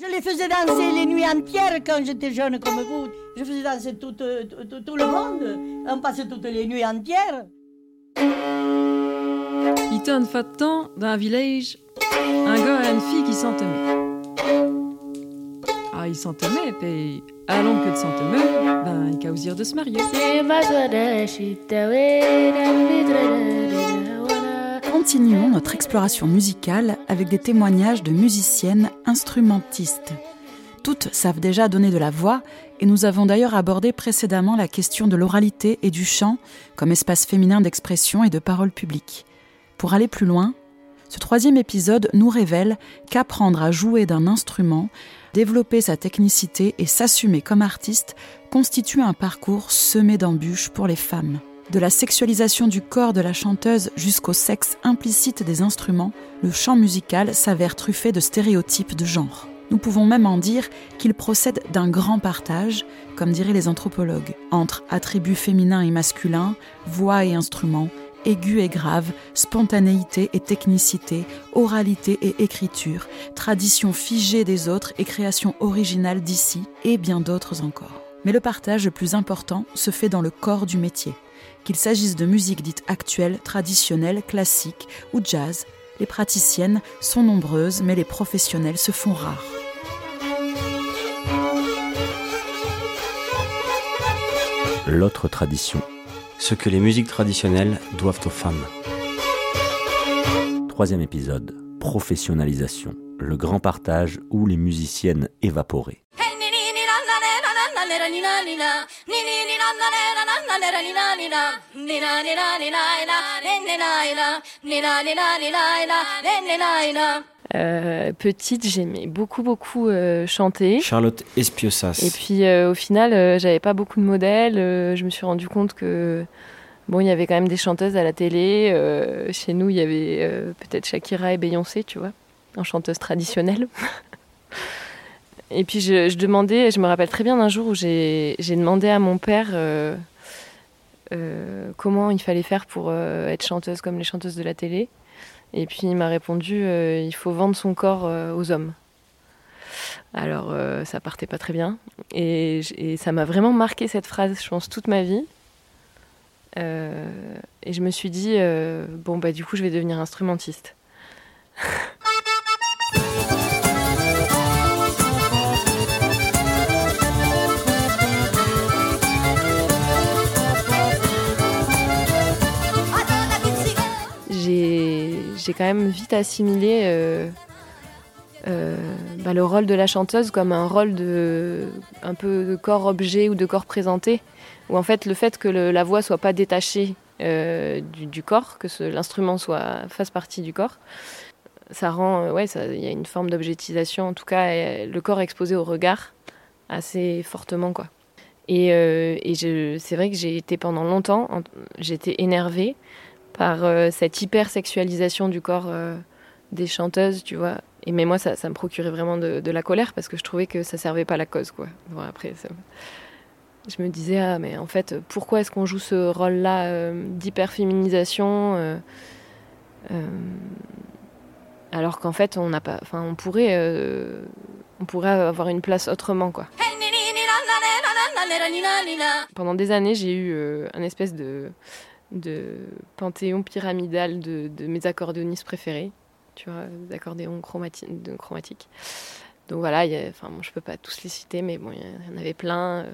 Je les faisais danser les nuits entières quand j'étais jeune comme vous. Je faisais danser tout, tout, tout, tout le monde. On passait toutes les nuits entières. Il t'en fait de temps dans un village, un gars et une fille qui s'entemaient. Ah, ils s'entemaient, puis allons que de s'entemer, ben, ils causirent de se marier. Continuons notre exploration musicale avec des témoignages de musiciennes instrumentistes. Toutes savent déjà donner de la voix et nous avons d'ailleurs abordé précédemment la question de l'oralité et du chant comme espace féminin d'expression et de parole publique. Pour aller plus loin, ce troisième épisode nous révèle qu'apprendre à jouer d'un instrument, développer sa technicité et s'assumer comme artiste constitue un parcours semé d'embûches pour les femmes. De la sexualisation du corps de la chanteuse jusqu'au sexe implicite des instruments, le chant musical s'avère truffé de stéréotypes de genre. Nous pouvons même en dire qu'il procède d'un grand partage, comme diraient les anthropologues, entre attributs féminins et masculins, voix et instruments, aigus et graves, spontanéité et technicité, oralité et écriture, tradition figée des autres et création originale d'ici, et bien d'autres encore. Mais le partage le plus important se fait dans le corps du métier. Qu'il s'agisse de musique dite actuelle, traditionnelle, classique ou jazz, les praticiennes sont nombreuses, mais les professionnels se font rares. L'autre tradition. Ce que les musiques traditionnelles doivent aux femmes. Troisième épisode. Professionnalisation. Le grand partage où les musiciennes évaporées. Euh, petite, j'aimais beaucoup, beaucoup euh, chanter. Charlotte Espiossas. Et puis euh, au final, euh, j'avais pas beaucoup de modèles. Euh, je me suis rendu compte que bon, il y avait quand même des chanteuses à la télé. Euh, chez nous, il y avait euh, peut-être Shakira et Beyoncé, tu vois, en chanteuse traditionnelle. et puis je, demandais, je me rappelle très bien d'un jour où j'ai demandé à mon père euh, euh, comment il fallait faire pour être chanteuse comme les chanteuses de la télé. Et puis il m'a répondu euh, il faut vendre son corps euh, aux hommes. Alors euh, ça partait pas très bien. Et, et ça m'a vraiment marqué cette phrase, je pense, toute ma vie. et je me suis dit bon, bah du coup, je vais devenir instrumentiste. j'ai quand même vite assimilé euh, euh, bah, le rôle de la chanteuse comme un rôle de un peu de corps objet ou de corps présenté. Où en fait le fait que la voix soit pas détachée euh, du, corps que l'instrument fasse partie du corps ça rend ouais il y a une forme d'objectisation en tout cas le corps exposé au regard assez fortement quoi. Et, et c'est vrai que j'ai été pendant longtemps j'étais énervée par euh, cette hypersexualisation du corps euh, des chanteuses, tu vois. Et mais moi, ça, me procurait vraiment de, la colère parce que je trouvais que ça servait pas la cause, quoi. Bon, après, ça... je me disais, ah, mais en fait, pourquoi est-ce qu'on joue ce rôle-là euh, d'hyperféminisation euh, euh, alors qu'en fait, on n'a pas, enfin, on pourrait, on pourrait avoir une place autrement, quoi. Pendant des années, j'ai eu un espèce de de panthéon pyramidal de, mes accordéonistes préférés, tu vois, des accordéons de chromatiques. Donc voilà, y a, enfin, bon, je peux pas tous les citer, mais bon, il y, en avait plein euh,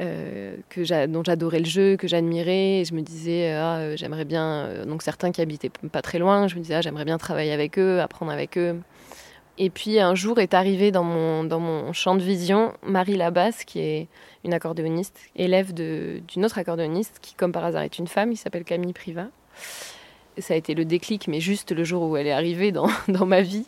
euh, que dont j'adorais le jeu, que j'admirais. Je me disais, ah, j'aimerais bien. Euh, donc certains qui habitaient pas très loin, je me disais, ah, j'aimerais bien travailler avec eux, apprendre avec eux. Et puis un jour est arrivé dans mon, dans mon champ de vision Marie Labasse, qui est une accordéoniste, élève d'une autre accordéoniste, qui comme par hasard est une femme, qui s'appelle Camille Privat. Ça a été le déclic, mais juste le jour où elle est arrivée dans, dans ma vie,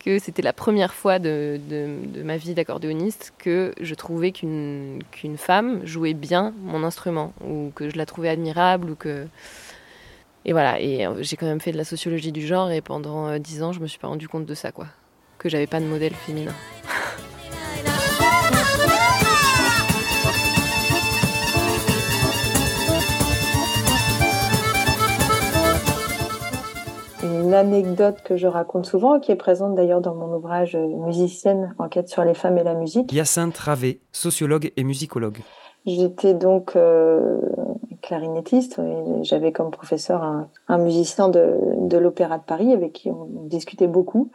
que c'était la première fois de, de, ma vie d'accordéoniste que je trouvais qu'une qu femme jouait bien mon instrument, ou que je la trouvais admirable, ou que... Et voilà, et j'ai quand même fait de la sociologie du genre, et pendant dix ans, je me suis pas rendu compte de ça, quoi que j'avais pas de modèle féminin. une anecdote que je raconte souvent, qui est présente d'ailleurs dans mon ouvrage Musicienne, enquête sur les femmes et la musique. Hyacinthe Ravé, sociologue et musicologue. J'étais donc euh, clarinettiste et j'avais comme professeur un, un musicien de, de l'Opéra de Paris avec qui on discutait beaucoup.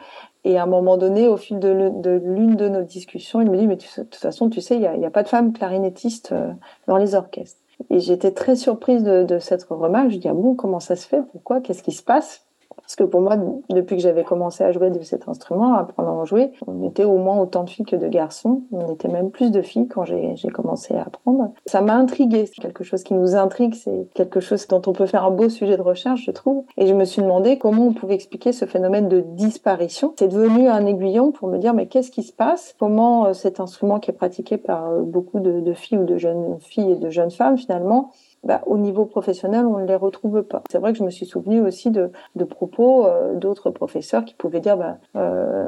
Et à un moment donné, au fil de l'une de, nos discussions, il me dit, mais de toute façon, tu sais, il n'y a, a, pas de femme clarinettiste euh, dans les orchestres. Et j'étais très surprise de, de, cette remarque. Je dis, ah bon, comment ça se fait? Pourquoi? Qu'est-ce qui se passe? Parce que pour moi, depuis que j'avais commencé à jouer de cet instrument, à apprendre à en jouer, on était au moins autant de filles que de garçons. On était même plus de filles quand j'ai commencé à apprendre. Ça m'a intriguée. C'est quelque chose qui nous intrigue. C'est quelque chose dont on peut faire un beau sujet de recherche, je trouve. Et je me suis demandé comment on pouvait expliquer ce phénomène de disparition. C'est devenu un aiguillon pour me dire, mais qu'est-ce qui se passe? Comment euh, cet instrument qui est pratiqué par euh, beaucoup de, de filles ou de jeunes filles et de jeunes femmes, finalement, bah, au niveau professionnel, on ne les retrouve pas. C'est vrai que je me suis souvenu aussi de, de propos euh, d'autres professeurs qui pouvaient dire bah, euh,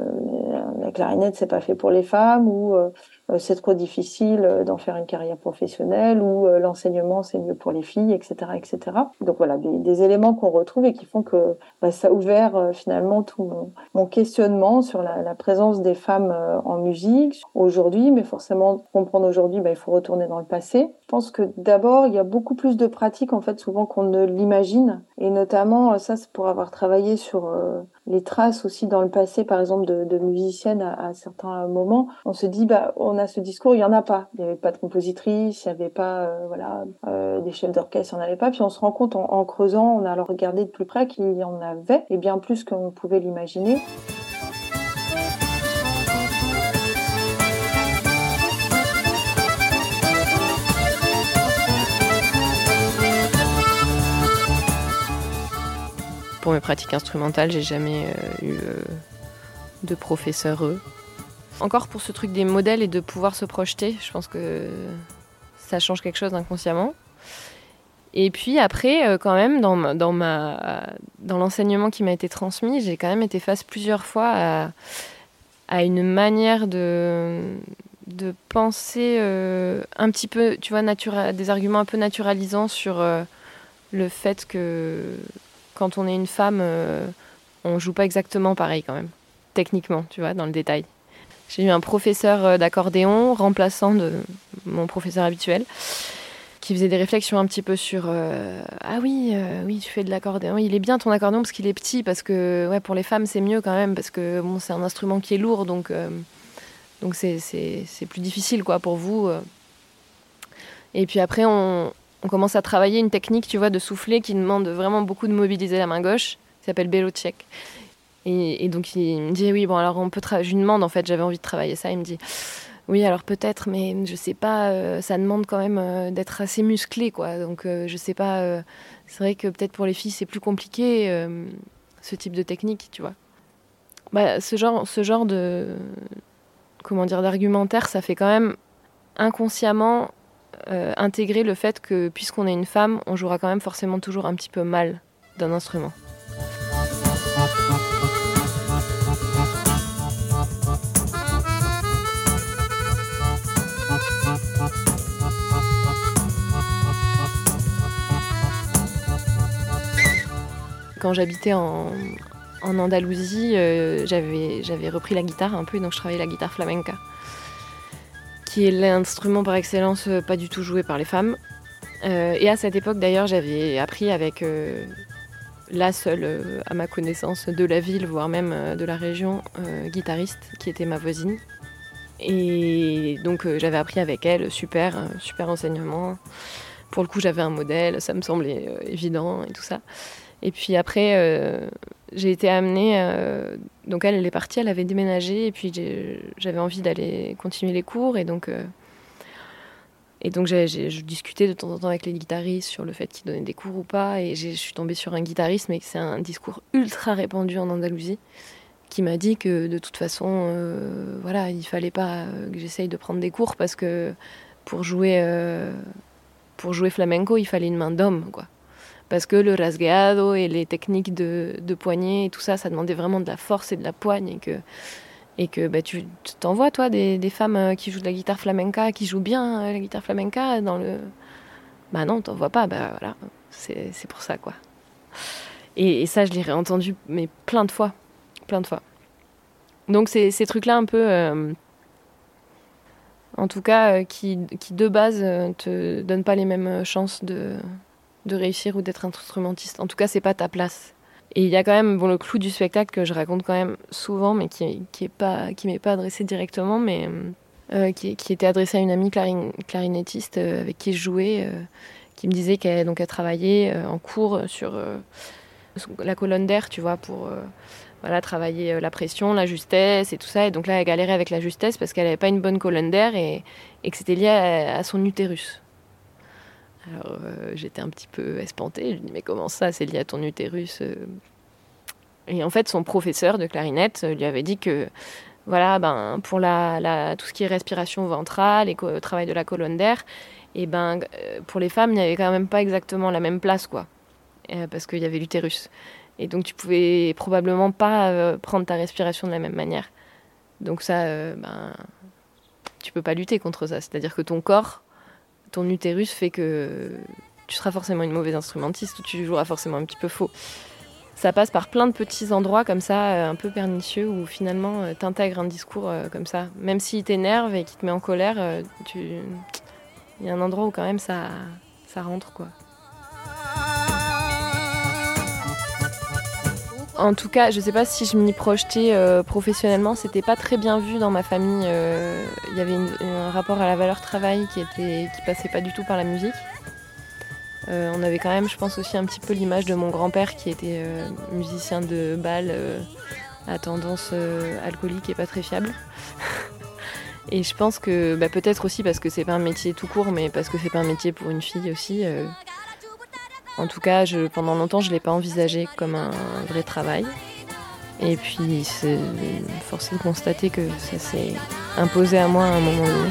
la clarinette c'est pas fait pour les femmes ou euh, c'est trop difficile euh, d'en faire une carrière professionnelle ou euh, l'enseignement c'est mieux pour les filles, etc., etc. Donc voilà, des, des éléments qu'on retrouve et qui font que bah, ça a ouvert finalement tout mon, mon questionnement sur la, la, présence des femmes en musique aujourd'hui, mais forcément comprendre aujourd'hui, bah, il faut retourner dans le passé. Je pense que d'abord il y a beaucoup plus de pratiques en fait souvent qu'on ne l'imagine et notamment ça c'est pour avoir travaillé sur les traces aussi dans le passé, par exemple, de, de musiciennes à, à, certains moments, on se dit, bah, on a ce discours, il y en a pas. Il n'y avait pas de compositrice, il n'y avait pas, euh, voilà, euh, des chefs d'orchestre, il n'y en avait pas. Puis on se rend compte en, en creusant, on a alors regardé de plus près qu'il y en avait, et bien plus qu'on pouvait l'imaginer. Pour mes pratiques instrumentales, j'ai jamais euh, eu euh, de professeur eux. Encore pour ce truc des modèles et de pouvoir se projeter, je pense que ça change quelque chose inconsciemment. Et puis après, euh, quand même, dans, dans, ma, dans l'enseignement qui m'a été transmis, j'ai quand même été face plusieurs fois à, une manière de, de penser un petit peu, tu vois, des arguments un peu naturalisants sur le fait que quand on est une femme, euh, on joue pas exactement pareil quand même, techniquement, tu vois, dans le détail. J'ai eu un professeur euh, d'accordéon, remplaçant de mon professeur habituel, qui faisait des réflexions un petit peu sur euh, ah oui euh, oui tu fais de l'accordéon. Il est bien ton accordéon parce qu'il est petit parce que ouais pour les femmes c'est mieux quand même parce que bon c'est un instrument qui est lourd donc donc c'est plus difficile quoi pour vous et puis après on, on commence à travailler une technique, tu vois, de souffler qui demande vraiment beaucoup de mobiliser la main gauche, qui s'appelle Belocek. Et, donc il me dit oui, bon alors on peut. Je lui demande en fait, j'avais envie de travailler ça. Il me dit oui, alors peut-être, mais je sais pas. Euh, ça demande quand même euh, d'être assez musclé, quoi. Donc euh, je sais pas. euh, c'est vrai que peut-être pour les filles c'est plus compliqué ce type de technique, tu vois. Bah, ce genre, ce genre de comment dire d'argumentaire, ça fait quand même inconsciemment euh, intégrer le fait que puisqu'on est une femme, on jouera quand même forcément toujours un petit peu mal d'un instrument. Quand j'habitais en, Andalousie, euh, j'avais j'avais repris la guitare un peu, donc je travaillais la guitare flamenca qui est l'instrument par excellence euh, pas du tout joué par les femmes. Euh, et à cette époque d'ailleurs j'avais appris avec euh, la seule à ma connaissance de la ville, voire même de la région, guitariste qui était ma voisine. Et donc j'avais appris avec elle, super, super enseignement. Pour le coup j'avais un modèle, ça me semblait évident et tout ça. Et puis après j'ai été amenée, euh, donc elle, elle est partie, elle avait déménagé, et puis j'avais envie d'aller continuer les cours, et donc, euh, et donc je discutais de temps en temps avec les guitaristes sur le fait qu'ils donnaient des cours ou pas, et je suis tombée sur un guitariste, mais c'est un discours ultra répandu en Andalousie, qui m'a dit que de toute façon, euh, voilà, il fallait pas que j'essaye de prendre des cours, parce que pour jouer, euh, pour jouer flamenco, il fallait une main d'homme, quoi parce que le rasgueado et les techniques de, poignet et tout ça, ça demandait vraiment de la force et de la poigne et que, et que bah, tu t'envoies, toi, des, femmes euh, qui jouent de la guitare flamenca, qui jouent bien euh, la guitare flamenca dans le... Bah non, t'en vois pas, bah voilà, c'est pour ça, quoi. Et, ça, je l'ai réentendu mais plein de fois, plein de fois. Donc ces trucs-là un peu, euh, en tout cas, qui, qui, de base te donnent pas les mêmes chances de, de réussir ou d'être instrumentiste. En tout cas, c'est pas ta place. Et il y a quand même bon, le clou du spectacle que je raconte quand même souvent, mais qui, qui est pas, qui m'est pas adressé directement, mais qui, qui, était adressé à une amie clarinettiste avec qui je jouais, qui me disait qu'elle donc elle travaillait en cours sur la colonne d'air, tu vois, pour voilà, travailler euh, la pression, la justesse et tout ça. Et donc là, elle galérait avec la justesse parce qu'elle n'avait pas une bonne colonne d'air et, que c'était lié à, son utérus. Alors euh, j'étais un petit peu espantée. Je lui dis mais comment ça, c'est lié à ton utérus euh Et en fait, son professeur de clarinette lui avait dit que voilà, ben pour la, tout ce qui est respiration ventrale et travail de la colonne d'air, et ben pour les femmes, il n'y avait quand même pas exactement la même place quoi, parce qu'il y avait l'utérus. Et donc tu pouvais probablement pas euh, prendre ta respiration de la même manière. Donc ça, euh, ben, tu peux pas lutter contre ça. C'est-à-dire que ton corps, ton utérus fait que tu seras forcément une mauvaise instrumentiste ou tu joueras forcément un petit peu faux. Ça passe par plein de petits endroits comme ça, euh, un peu pernicieux, où finalement tu intègres un discours comme ça. Même s'il t'énerve et qu'il te met en colère, tu... il y a un endroit où quand même ça, ça rentre quoi. En tout cas, je ne sais pas si je m'y projetais euh, professionnellement, c'était pas très bien vu dans ma famille. Euh, il y avait un rapport à la valeur travail qui était qui passait pas du tout par la musique. Euh, on avait quand même, je pense aussi un petit peu l'image de mon grand-père qui était musicien de bal à tendance alcoolique et pas très fiable. et je pense que bah, peut-être aussi parce que c'est pas un métier tout court, mais parce que c'est pas un métier pour une fille aussi. En tout cas, pendant longtemps, je ne l'ai pas envisagé comme un vrai travail. Et puis, c'est forcé de constater que ça s'est imposé à moi à un moment donné.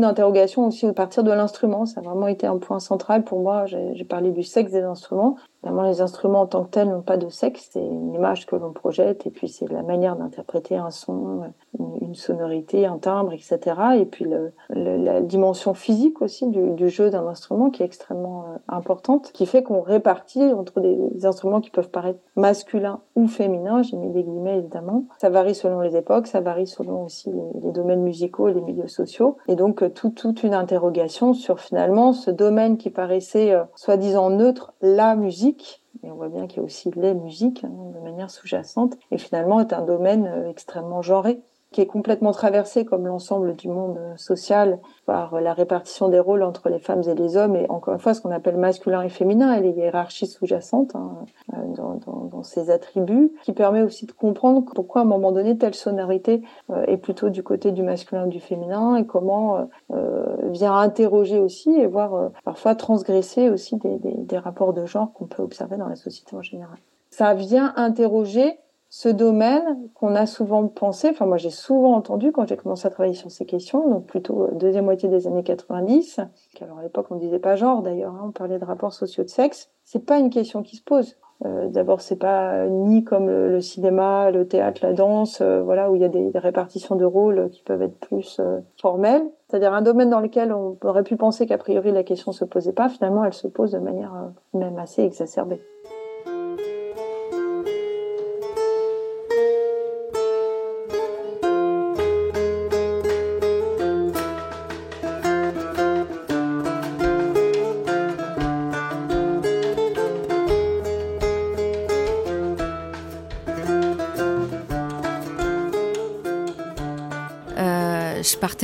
D'interrogations aussi à partir de l'instrument. Ça a vraiment été un point central pour moi. J'ai parlé du sexe des instruments. Les instruments en tant que tels n'ont pas de sexe. C'est une image que l'on projette et puis c'est la manière d'interpréter un son, une, sonorité, un timbre, etc. Et puis la dimension physique aussi du, jeu d'un instrument qui est extrêmement euh, importante, qui fait qu'on répartit entre des, instruments qui peuvent paraître masculins ou féminins. J'ai mis des guillemets évidemment. Ça varie selon les époques, ça varie selon aussi les, domaines musicaux et les milieux sociaux. Et donc euh, tout, toute une interrogation sur finalement ce domaine qui paraissait euh, soi-disant neutre, la musique et on voit bien qu'il y a aussi les musiques hein, de manière sous-jacente, et finalement est un domaine euh, extrêmement genré qui est complètement traversé comme l'ensemble du monde social par la répartition des rôles entre les femmes et les hommes et encore une fois ce qu'on appelle masculin et féminin et les hiérarchies sous-jacentes hein, euh, dans, dans, dans, ces attributs qui permet aussi de comprendre pourquoi à un moment donné telle sonorité euh, est plutôt du côté du masculin ou du féminin et comment euh, vient interroger aussi et voir parfois transgresser aussi des, des, des rapports de genre qu'on peut observer dans la société en général. Ça vient interroger ce domaine qu'on a souvent pensé, enfin moi j'ai souvent entendu quand j'ai commencé à travailler sur ces questions, donc plutôt euh, deuxième moitié des années 90, alors à l'époque on disait pas genre d'ailleurs, hein, on parlait de rapports sociaux de sexe, c'est pas une question qui se pose. Euh, D'abord c'est pas ni comme le, cinéma, le théâtre, la danse, euh, voilà où il y a des, des, répartitions de rôles qui peuvent être plus euh, formelles. C'est-à-dire un domaine dans lequel on aurait pu penser qu'a priori la question se posait pas, finalement elle se pose de manière même assez exacerbée.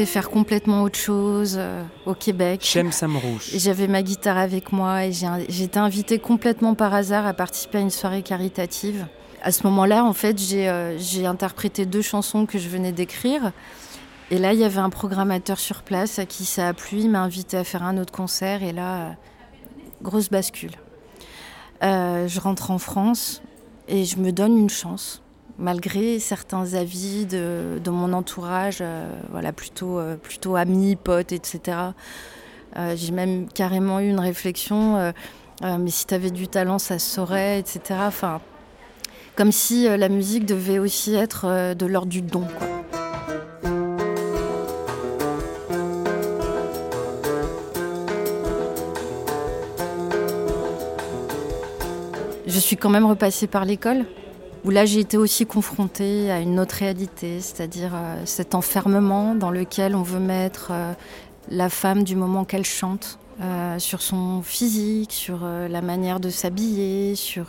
Partais faire complètement autre chose euh, au Québec. J'aime Sam Rouge. J'avais ma guitare avec moi et j'ai été invitée complètement par hasard à participer à une soirée caritative. À ce moment-là, en fait, j'ai euh, interprété deux chansons que je venais d'écrire. Et là, il y avait un programmateur sur place à qui ça a plu. Il m'a invité à faire un autre concert. Et là, euh, grosse bascule. je rentre en France et je me donne une chance. Malgré certains avis de, mon entourage, voilà, plutôt, plutôt amis, potes, etc. J'ai même carrément eu une réflexion, mais si tu avais du talent, ça saurait, etc. Comme si la musique devait aussi être de l'ordre du don. Je suis quand même repassée par l'école, où là j'ai été aussi confrontée à une autre réalité, c'est-à-dire euh, cet enfermement dans lequel on veut mettre euh, la femme du moment qu'elle chante, euh, sur son physique, sur la manière de s'habiller, sur...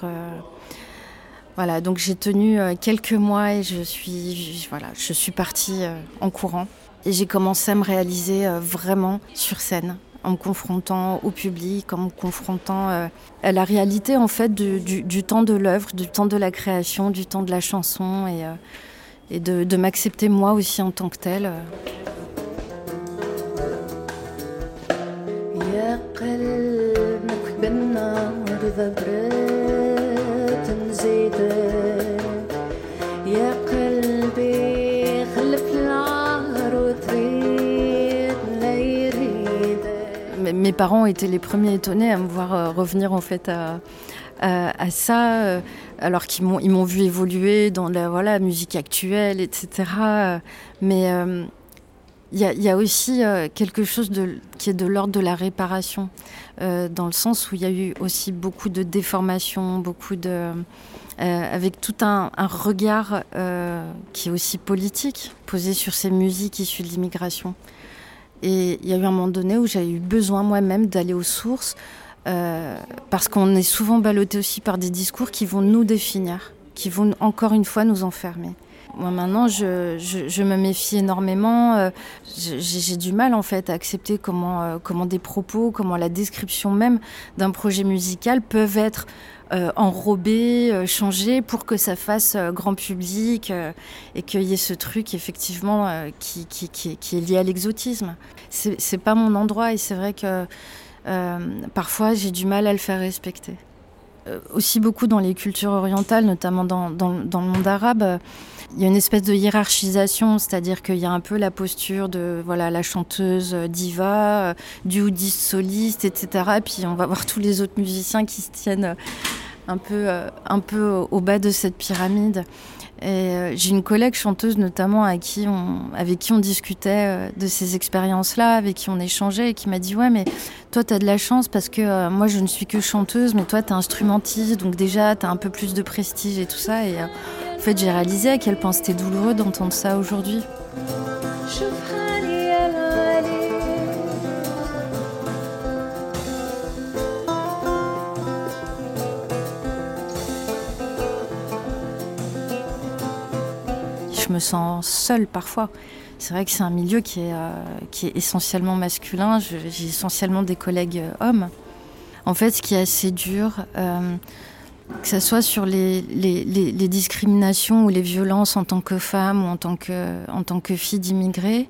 Voilà, donc j'ai tenu quelques mois et je suis, je suis partie en courant. Et j'ai commencé à me réaliser vraiment sur scène, en me confrontant au public, en me confrontant euh, à la réalité en fait du, temps de l'œuvre, du temps de la création, du temps de la chanson et, euh, et de, m'accepter moi aussi en tant que telle. Mes parents étaient les premiers étonnés à me voir euh, revenir en fait à, ça, euh, alors qu'ils m'ont, vu évoluer dans la voilà, musique actuelle, etc. Mais euh, il y, a aussi quelque chose qui est de l'ordre de la réparation, dans le sens où il y a eu aussi beaucoup de déformations, beaucoup de... avec tout un regard qui est aussi politique posé sur ces musiques issues de l'immigration. Et il y a eu un moment donné où j'ai eu besoin moi-même d'aller aux sources, euh, parce qu'on est souvent ballotté aussi par des discours qui vont nous définir, qui vont encore une fois nous enfermer. Moi maintenant, je, me méfie énormément. Euh, j'ai du mal en fait à accepter comment, euh, comment des propos, comment la description même d'un projet musical peuvent être euh, enrober, euh, changer pour que ça fasse euh, grand public et qu'il y ait ce truc effectivement qui, qui, est lié à l'exotisme. C'est pas mon endroit et c'est vrai que parfois j'ai du mal à le faire respecter. Aussi beaucoup dans les cultures orientales, notamment dans, dans, le monde arabe, il y a une espèce de hiérarchisation, c'est-à-dire qu'il y a un peu la posture de voilà la chanteuse diva, du houdiste soliste, etc. Et puis on va voir tous les autres musiciens qui se tiennent un peu, euh, un peu au bas de cette pyramide. Et euh, j'ai une collègue chanteuse notamment avec qui on, discutait euh, de ces expériences-là, avec qui on échangeait et qui m'a dit ouais mais toi tu as de la chance parce que moi je ne suis que chanteuse mais toi tu es instrumentiste donc déjà tu as un peu plus de prestige et tout ça et en fait j'ai réalisé à quel point c'était douloureux d'entendre ça aujourd'hui. Me sens seule parfois. C'est vrai que c'est un milieu qui est, euh, essentiellement masculin. J'ai essentiellement des collègues euh, hommes. En fait, ce qui est assez dur, euh, que ce soit sur les, discriminations ou les violences en tant que femme ou en tant que, fille d'immigrés,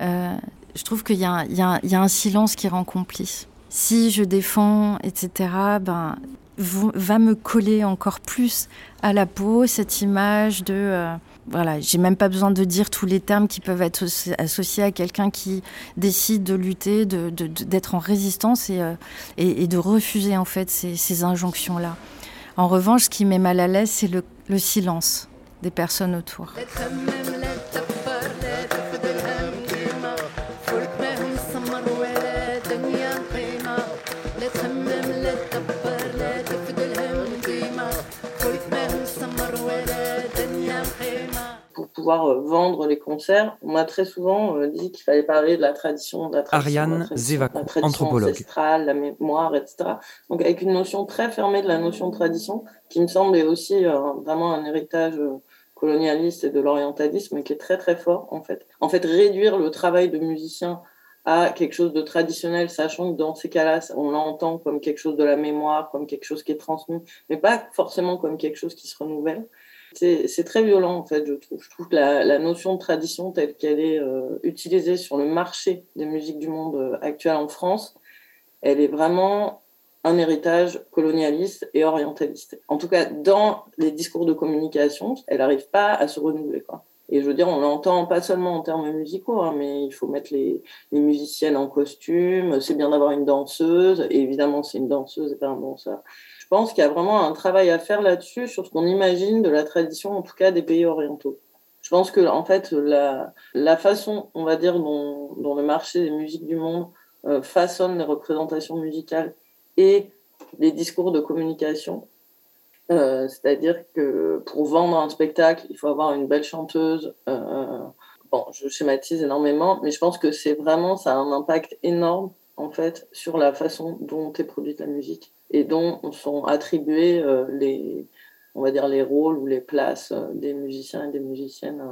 je trouve qu'il y, a un silence qui rend complice. Si je défends, etc., ben, va me coller encore plus à la peau cette image de voilà, j'ai même pas besoin de dire tous les termes qui peuvent être associés à quelqu'un qui décide de lutter, d'être en résistance euh, et, et, de refuser en fait ces, injonctions-là. En revanche, ce qui met mal à l'aise, c'est le, le silence des personnes autour. Pouvoir euh, vendre les concerts. On m'a très souvent euh, dit qu'il fallait parler de la tradition, de la tradition, Ariane anthropologue. ancestrale, la mémoire, etc. Donc avec une notion très fermée de la notion de tradition, qui me semble est aussi euh, vraiment un héritage colonialiste et de l'orientalisme qui est très très fort en fait. En fait, réduire le travail de musicien à quelque chose de traditionnel, sachant que dans ces cas-là, on l'entend comme quelque chose de la mémoire, comme quelque chose qui est transmis, mais pas forcément comme quelque chose qui se renouvelle. C'est très violent, en fait, je trouve. Je trouve que la, notion de tradition telle qu'elle est euh, utilisée sur le marché des musiques du monde euh, actuel en France, elle est vraiment un héritage colonialiste et orientaliste. En tout cas, dans les discours de communication, elle n'arrive pas à se renouveler. Et je veux dire, on l'entend pas seulement en termes musicaux, hein, mais il faut mettre les, les musiciennes en costume, c'est bien d'avoir une danseuse, et évidemment, c'est une danseuse et pas un danseur. Je pense qu'il y a vraiment un travail à faire là-dessus, sur ce qu'on imagine de la tradition, en tout cas des pays orientaux. Je pense que, en fait, la, façon, on va dire, dont, dont le marché des musiques du monde euh, façonne les représentations musicales et les discours de communication, euh, c'est-à-dire que pour vendre un spectacle, il faut avoir une belle chanteuse. Euh, bon, je schématise énormément, mais je pense que c'est vraiment, ça a un impact énorme en fait sur la façon dont est produite la musique et dont sont attribués euh, les, on va dire les rôles ou les places des musiciens et des musiciennes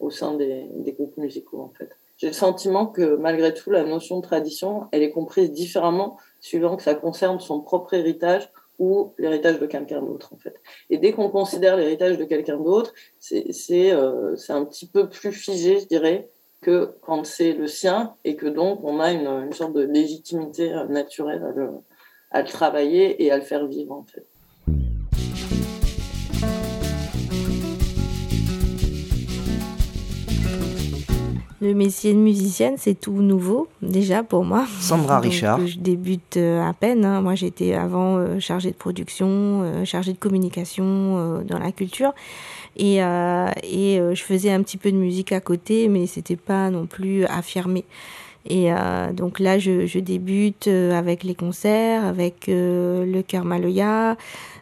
au sein des, groupes musicaux en fait. J'ai le sentiment que malgré tout, la notion de tradition, elle est comprise différemment suivant que ça concerne son propre héritage ou l'héritage de quelqu'un d'autre en fait. Et dès qu'on considère l'héritage de quelqu'un d'autre, c'est euh, un petit peu plus figé, je dirais, que quand c'est le sien et que donc on a une, sorte de légitimité euh, naturelle à le, à le travailler et à le faire vivre en fait. Le métier de musicienne, c'est tout nouveau déjà pour moi. Sandra Richard. Je débute euh, à peine. Hein. Moi, j'étais avant euh, chargée de production, euh, chargée de communication dans la culture. Et, et je faisais un petit peu de musique à côté, mais c'était pas non plus affirmé. Et donc là, je, je, débute avec les concerts, avec le Cœur Maloya.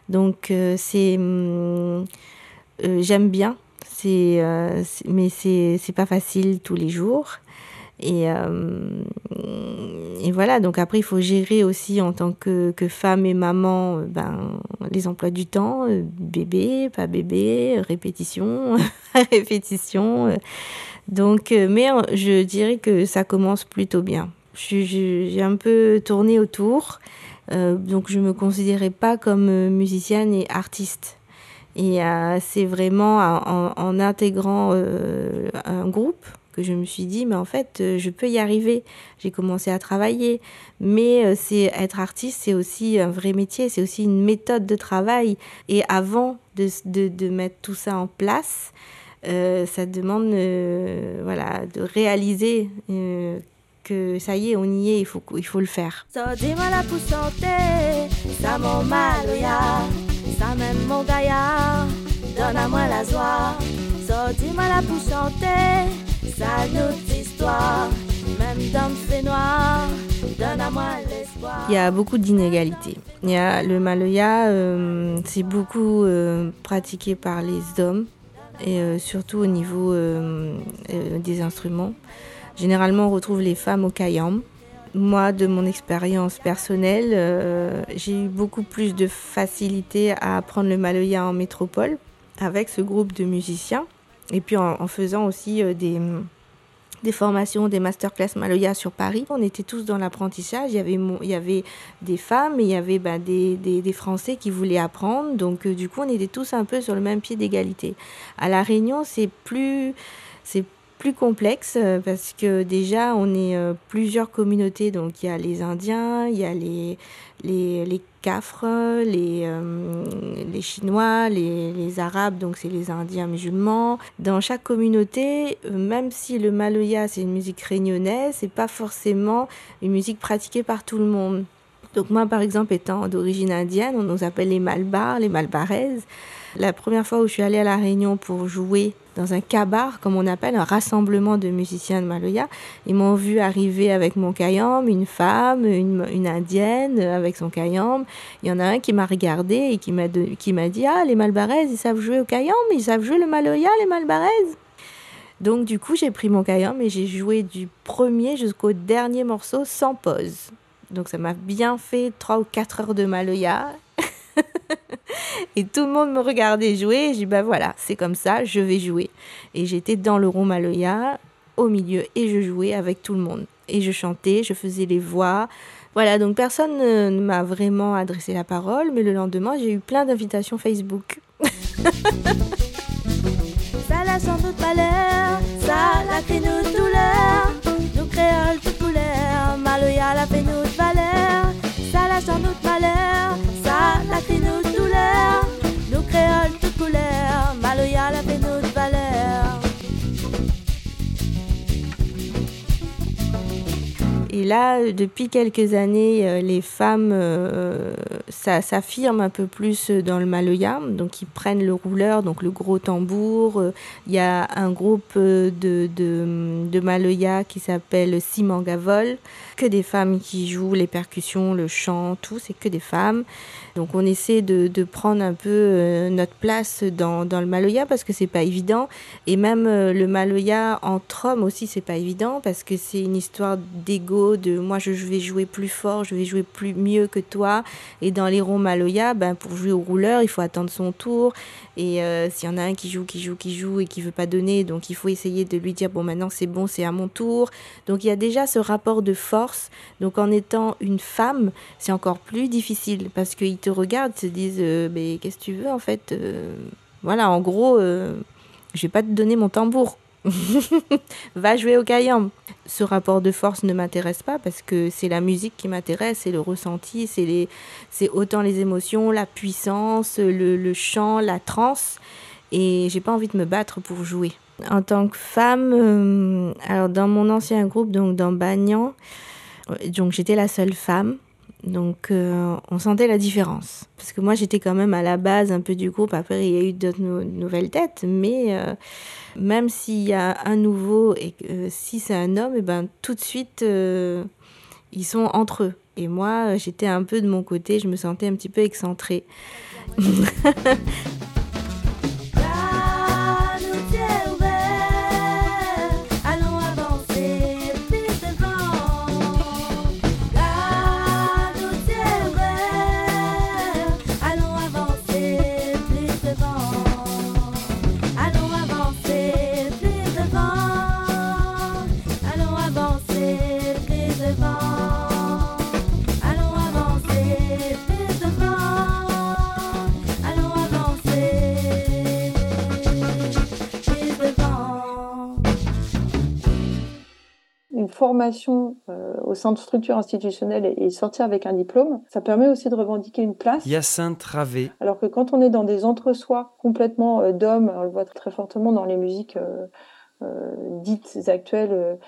Donc c'est, hum, j'aime bien euh, mais c'est, c'est pas facile tous les jours. Et, euh, et voilà, donc après, il faut gérer aussi en tant que, que femme et maman ben, les emplois du temps, bébé, pas bébé, répétition, répétition. Donc, mais je dirais que ça commence plutôt bien. j'ai un peu tourné autour, donc je me considérais pas comme musicienne et artiste. Et euh, c'est vraiment en, intégrant euh, un groupe que je me suis dit, mais en fait, euh, je peux y arriver. J'ai commencé à travailler. Mais c'est être artiste, c'est aussi un vrai métier, c'est aussi une méthode de travail. Et avant de, de, de mettre tout ça en place, ça demande voilà, de réaliser que ça y est, on y est, il faut, il faut le faire. La joie. Sortis-moi la pour chanter, ça notre histoire. Même dans l'espoir. Il y a beaucoup d'inégalités. Il y a le maloya, euh, c'est beaucoup euh, pratiqué par les hommes et euh, surtout au niveau euh, euh, des instruments. Généralement, on retrouve les femmes au kayam. Moi, de mon expérience personnelle, j'ai eu beaucoup plus de facilité à apprendre le maloya en métropole avec ce groupe de musiciens. Et puis en, faisant aussi des, des formations, des masterclass Maloya sur Paris. On était tous dans l'apprentissage. Il y avait, des femmes il y avait bah, des, Français qui voulaient apprendre. Donc, euh, du coup, on était tous un peu sur le même pied d'égalité. À La Réunion, c'est plus, c'est plus complexe euh, parce que déjà on est euh, plusieurs communautés donc il y a les Indiens, il y a les les, les Cafres, les, euh, les Chinois, les, les Arabes, donc c'est les Indiens musulmans. Dans chaque communauté, même si le Maloya c'est une musique réunionnaise, c'est pas forcément une musique pratiquée par tout le monde. Donc moi par exemple étant d'origine indienne, on nous appelle les Malbars, les Malbaraises. La première fois où je suis allée à La Réunion pour jouer dans un kabar, comme on appelle, un rassemblement de musiciens de Maloya. Ils m'ont vu arriver avec mon kayam, une femme, une, indienne avec son kayam. Il y en a un qui m'a regardé et qui m'a, qui m'a dit Ah, les Malbaraises, ils savent jouer au kayam, ils savent jouer le Maloya, les Malbaraises. Donc, du coup, j'ai pris mon kayam et j'ai joué du premier jusqu'au dernier morceau sans pause. Donc, ça m'a bien fait 3 ou 4 heures de Maloya et tout le monde me regardait jouer. Et j'ai dit, bah voilà, c'est comme ça, je vais jouer. Et j'étais dans le rond Maloya, au milieu, et je jouais avec tout le monde. Et je chantais, je faisais les voix. Voilà, donc personne ne, m'a vraiment adressé la parole, mais le lendemain, j'ai eu plein d'invitations Facebook. ça sans doute valeur, ça la nous couleur, Maloya la sacré nos douleurs, nos créoles de colère, Maloya la. Et là, euh, depuis quelques années, euh, les femmes euh, s'affirment un peu plus dans le Maloya. Donc, ils prennent le rouleur, donc le gros tambour. Il y a un groupe de Maloya qui s'appelle Simangavol que des femmes qui jouent les percussions, le chant, tout, c'est que des femmes. Donc on essaie de, de prendre un peu euh, notre place dans, dans, le Maloya parce que c'est pas évident. Et même euh, le Maloya entre hommes aussi, c'est pas évident parce que c'est une histoire d'ego, de moi je vais jouer plus fort, je vais jouer plus mieux que toi. Et dans les ronds Maloya, ben, pour jouer au rouleur, il faut attendre son tour. Et euh, s'il y en a un qui joue, qui joue, qui joue et qui veut pas donner, donc il faut essayer de lui dire bon maintenant c'est bon, c'est à mon tour. Donc il y a déjà ce rapport de force. Donc en étant une femme, c'est encore plus difficile parce qu'il te regardent, se disent euh, mais qu'est-ce que tu veux en fait euh, Voilà, en gros, euh, je vais pas te donner mon tambour. Va jouer au kayam. Ce rapport de force ne m'intéresse pas parce que c'est la musique qui m'intéresse, c'est le ressenti, c'est les, c'est autant les émotions, la puissance, le, le chant, la transe. Et j'ai pas envie de me battre pour jouer. En tant que femme, alors dans mon ancien groupe, donc dans Bagnan, donc j'étais la seule femme. Donc euh, on sentait la différence. Parce que moi j'étais quand même à la base un peu du groupe, après il y a eu d'autres nouvelles têtes, mais euh, même s'il y a un nouveau et euh, si c'est un homme, et eh ben tout de suite ils sont entre eux. Et moi j'étais un peu de mon côté, je me sentais un petit peu excentrée. formation euh, au sein de structures institutionnelles et, sortir avec un diplôme, ça permet aussi de revendiquer une place. Hyacinthe Ravé. Alors que quand on est dans des entre-soi complètement euh, d'hommes, on le voit très fortement dans les musiques euh, dites actuelles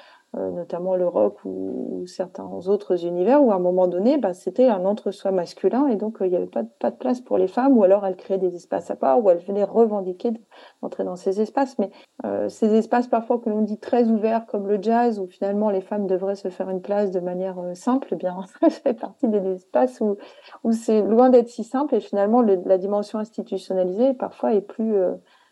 notamment le rock ou, certains autres univers, où à un moment donné, bah, c'était un entre-soi masculin et donc euh, il n'y avait pas, pas, de place pour les femmes, ou alors elles créaient des espaces à part, ou elles venaient revendiquer d'entrer dans ces espaces. Mais euh, ces espaces parfois que l'on dit très ouverts, comme le jazz, où finalement les femmes devraient se faire une place de manière simple, eh bien ça fait partie des espaces où, où c'est loin d'être si simple et finalement la dimension institutionnalisée parfois est plus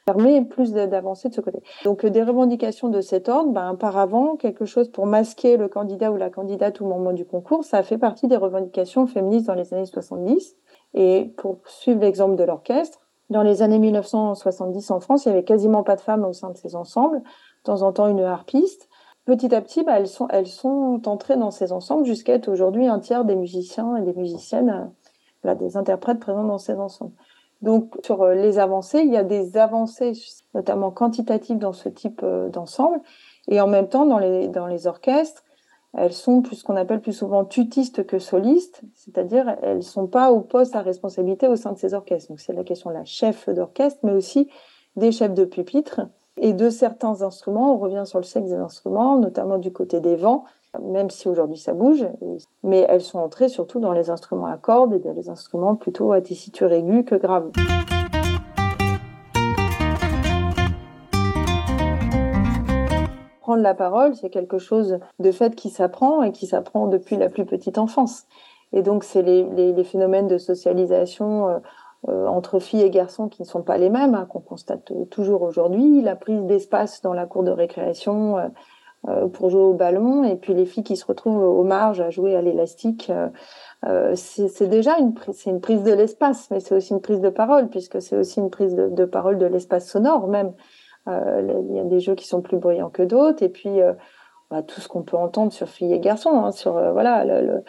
permet plus d'avancer de ce côté. Donc euh, des revendications de cet ordre, ben, auparavant, quelque chose pour masquer le candidat ou la candidate au moment du concours, ça fait partie des revendications féministes dans les années 70. Et pour suivre l'exemple de l'orchestre, dans les années 1970 en France, il y avait quasiment pas de femmes au sein de ces ensembles, de temps en temps une harpiste. Petit à petit, ben, elles, sont, elles sont entrées dans ces ensembles jusqu'à être aujourd'hui un tiers des musiciens et des musiciennes, euh, des interprètes présents dans ces ensembles. Donc sur euh, les avancées, il y a des avancées notamment quantitatives dans ce type euh, d'ensemble. Et en même temps dans les dans les orchestres, elles sont plus ce qu'on appelle plus souvent tutistes que solistes, c'est-à-dire elles sont pas au poste à responsabilité au sein de ces orchestres. Donc c'est la question de la chef d'orchestre mais aussi des chefs de pupitre et de certains instruments, on revient sur le sexe des instruments, notamment du côté des vents, même si aujourd'hui ça bouge, mais elles sont entrées surtout dans les instruments à cordes et dans les instruments plutôt à tessiture aiguë que grave. Prendre la parole, c'est quelque chose de fait qui s'apprend et qui s'apprend depuis la plus petite enfance. Et donc, c'est les, phénomènes de socialisation euh, euh, entre filles et garçons qui ne sont pas les mêmes, hein, qu'on constate toujours aujourd'hui. La prise d'espace dans la cour de récréation, euh, pour jouer au ballon et puis les filles qui se retrouvent aux marges à jouer à l'élastique euh, euh, c'est déjà une c'est une prise de l'espace mais c'est aussi une prise de parole puisque c'est aussi une prise de, parole de l'espace sonore même. Il y a des jeux qui sont plus bruyants que d'autres et puis bah, tout ce qu'on peut entendre sur filles et garçons hein, sur voilà le, euh,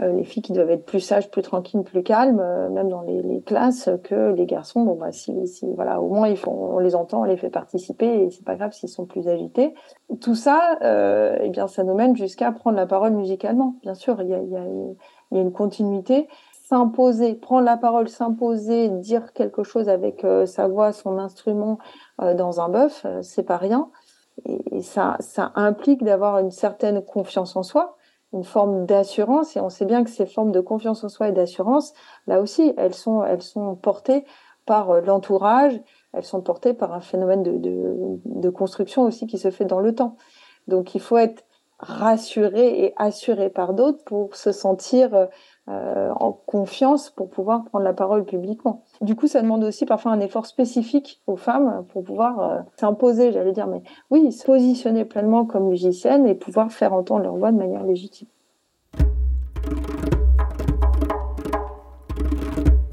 les filles qui doivent être plus sages, plus tranquilles, plus calmes, euh, même dans les, les, classes, que les garçons. Bon, bah, si, si, voilà, au moins ils font, on les entend, on les fait participer, et c'est pas grave s'ils sont plus agités. Tout ça, euh, eh bien, ça nous mène jusqu'à prendre la parole musicalement. Bien sûr, il y a, y a, y a une continuité. S'imposer, prendre la parole, s'imposer, dire quelque chose avec euh, sa voix, son instrument dans un bœuf, c'est pas rien. Et ça, ça implique d'avoir une certaine confiance en soi une forme d'assurance et on sait bien que ces formes de confiance en soi et d'assurance, là aussi, elles sont, elles sont portées par euh, l'entourage, elles sont portées par un phénomène de, de, construction aussi qui se fait dans le temps. Donc il faut être rassuré et assuré par d'autres pour se sentir euh, en confiance pour pouvoir prendre la parole publiquement. Du coup, ça demande aussi parfois un effort spécifique aux femmes pour pouvoir euh, s'imposer, j'allais dire, mais oui, se positionner pleinement comme musicienne et pouvoir faire entendre leur voix de manière légitime.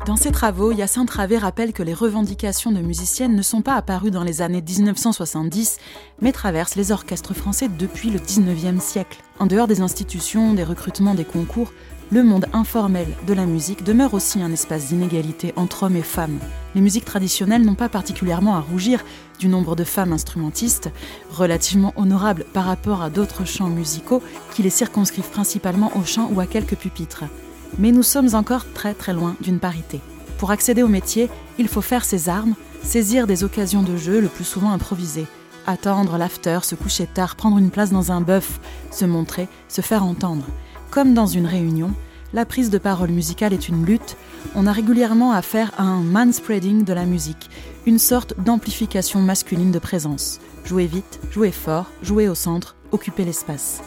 Dans ses travaux, Yacinthe Travé rappelle que les revendications de musiciennes ne sont pas apparues dans les années 1970, mais traversent les orchestres français depuis le 19e siècle. En dehors des institutions, des recrutements, des concours, le monde informel de la musique demeure aussi un espace d'inégalité entre hommes et femmes. Les musiques traditionnelles n'ont pas particulièrement à rougir du nombre de femmes instrumentistes, relativement honorables par rapport à d'autres chants musicaux qui les circonscrivent principalement au chant ou à quelques pupitres. Mais nous sommes encore très très loin d'une parité. Pour accéder au métier, il faut faire ses armes, saisir des occasions de jeu le plus souvent improvisées, attendre l'after, se coucher tard, prendre une place dans un bœuf, se montrer, se faire entendre. Comme dans une réunion, la prise de parole musicale est une lutte. On a régulièrement affaire à un manspreading de la musique, une sorte d'amplification masculine de présence. Jouer vite, jouer fort, jouer au centre, occuper l'espace.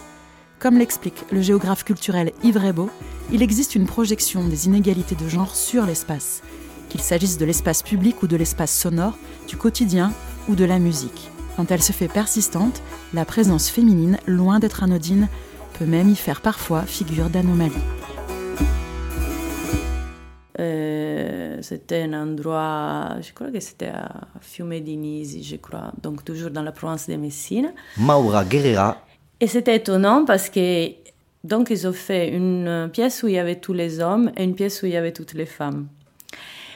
Comme l'explique le géographe culturel Yves Rebaud, il existe une projection des inégalités de genre sur l'espace, qu'il s'agisse de l'espace public ou de l'espace sonore, du quotidien ou de la musique. Quand elle se fait persistante, la présence féminine, loin d'être anodine, peut même y faire parfois figure d'anomalie. Euh, c'était un endroit, je crois que c'était à Fiume je crois, donc toujours dans la province de Messine. Maura Guerrera. Et c'était étonnant parce que donc ils ont fait une pièce où il y avait tous les hommes et une pièce où il y avait toutes les femmes.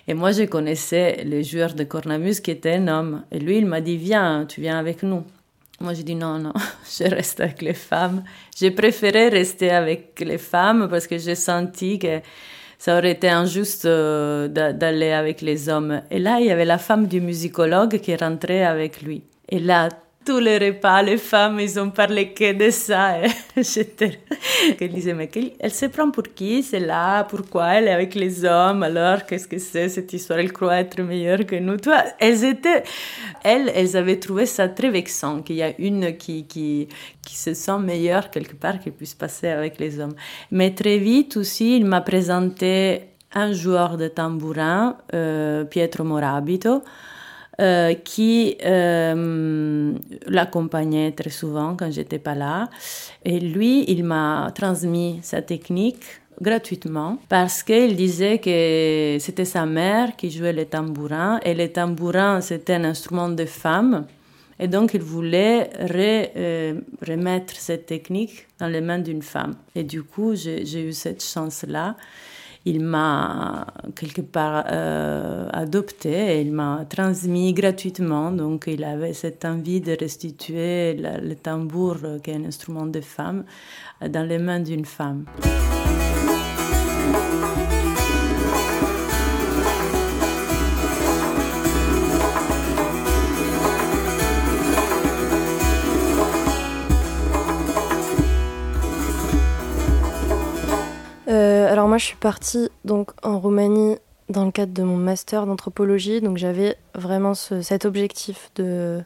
Et moi, je connaissais le joueur de cornemuse qui était un homme. Et lui, il m'a dit, viens, tu viens avec nous. Moi, j'ai dit non, non, je reste avec les femmes. J'ai préféré rester avec les femmes parce que j'ai senti que ça aurait été injuste euh, d'aller avec les hommes. Et là, il y avait la femme du musicologue qui rentrait avec lui. Et là, tous les repas, les femmes, ils ont parlé que de ça. J'étais, elle disait, mais elle se prend pour qui C'est là Pourquoi elle est avec les hommes? Alors, qu'est-ce que c'est cette histoire? Elle croit être meilleure que nous. Toi, elles étaient, elles, elles avaient trouvé ça très vexant qu'il y a une qui, qui, qui se sent meilleure quelque part, qui puisse passer avec les hommes. Mais très vite aussi, il m'a présenté un joueur de tambourin, euh, Pietro Morabito, euh, qui euh, l'accompagnait très souvent quand j'étais pas là. Et lui, il m'a transmis sa technique gratuitement parce qu'il disait que c'était sa mère qui jouait les tambourins et les tambourins c'était un instrument de femme. Et donc il voulait euh, remettre cette technique dans les mains d'une femme. Et du coup j'ai eu cette chance là il m'a quelque part euh, adopté il m'a transmis gratuitement. Donc il avait cette envie de restituer le tambour, qui est un instrument de femme, dans les mains d'une femme. Alors moi je suis partie donc en Roumanie dans le cadre de mon master d'anthropologie, donc j'avais vraiment cet objectif de,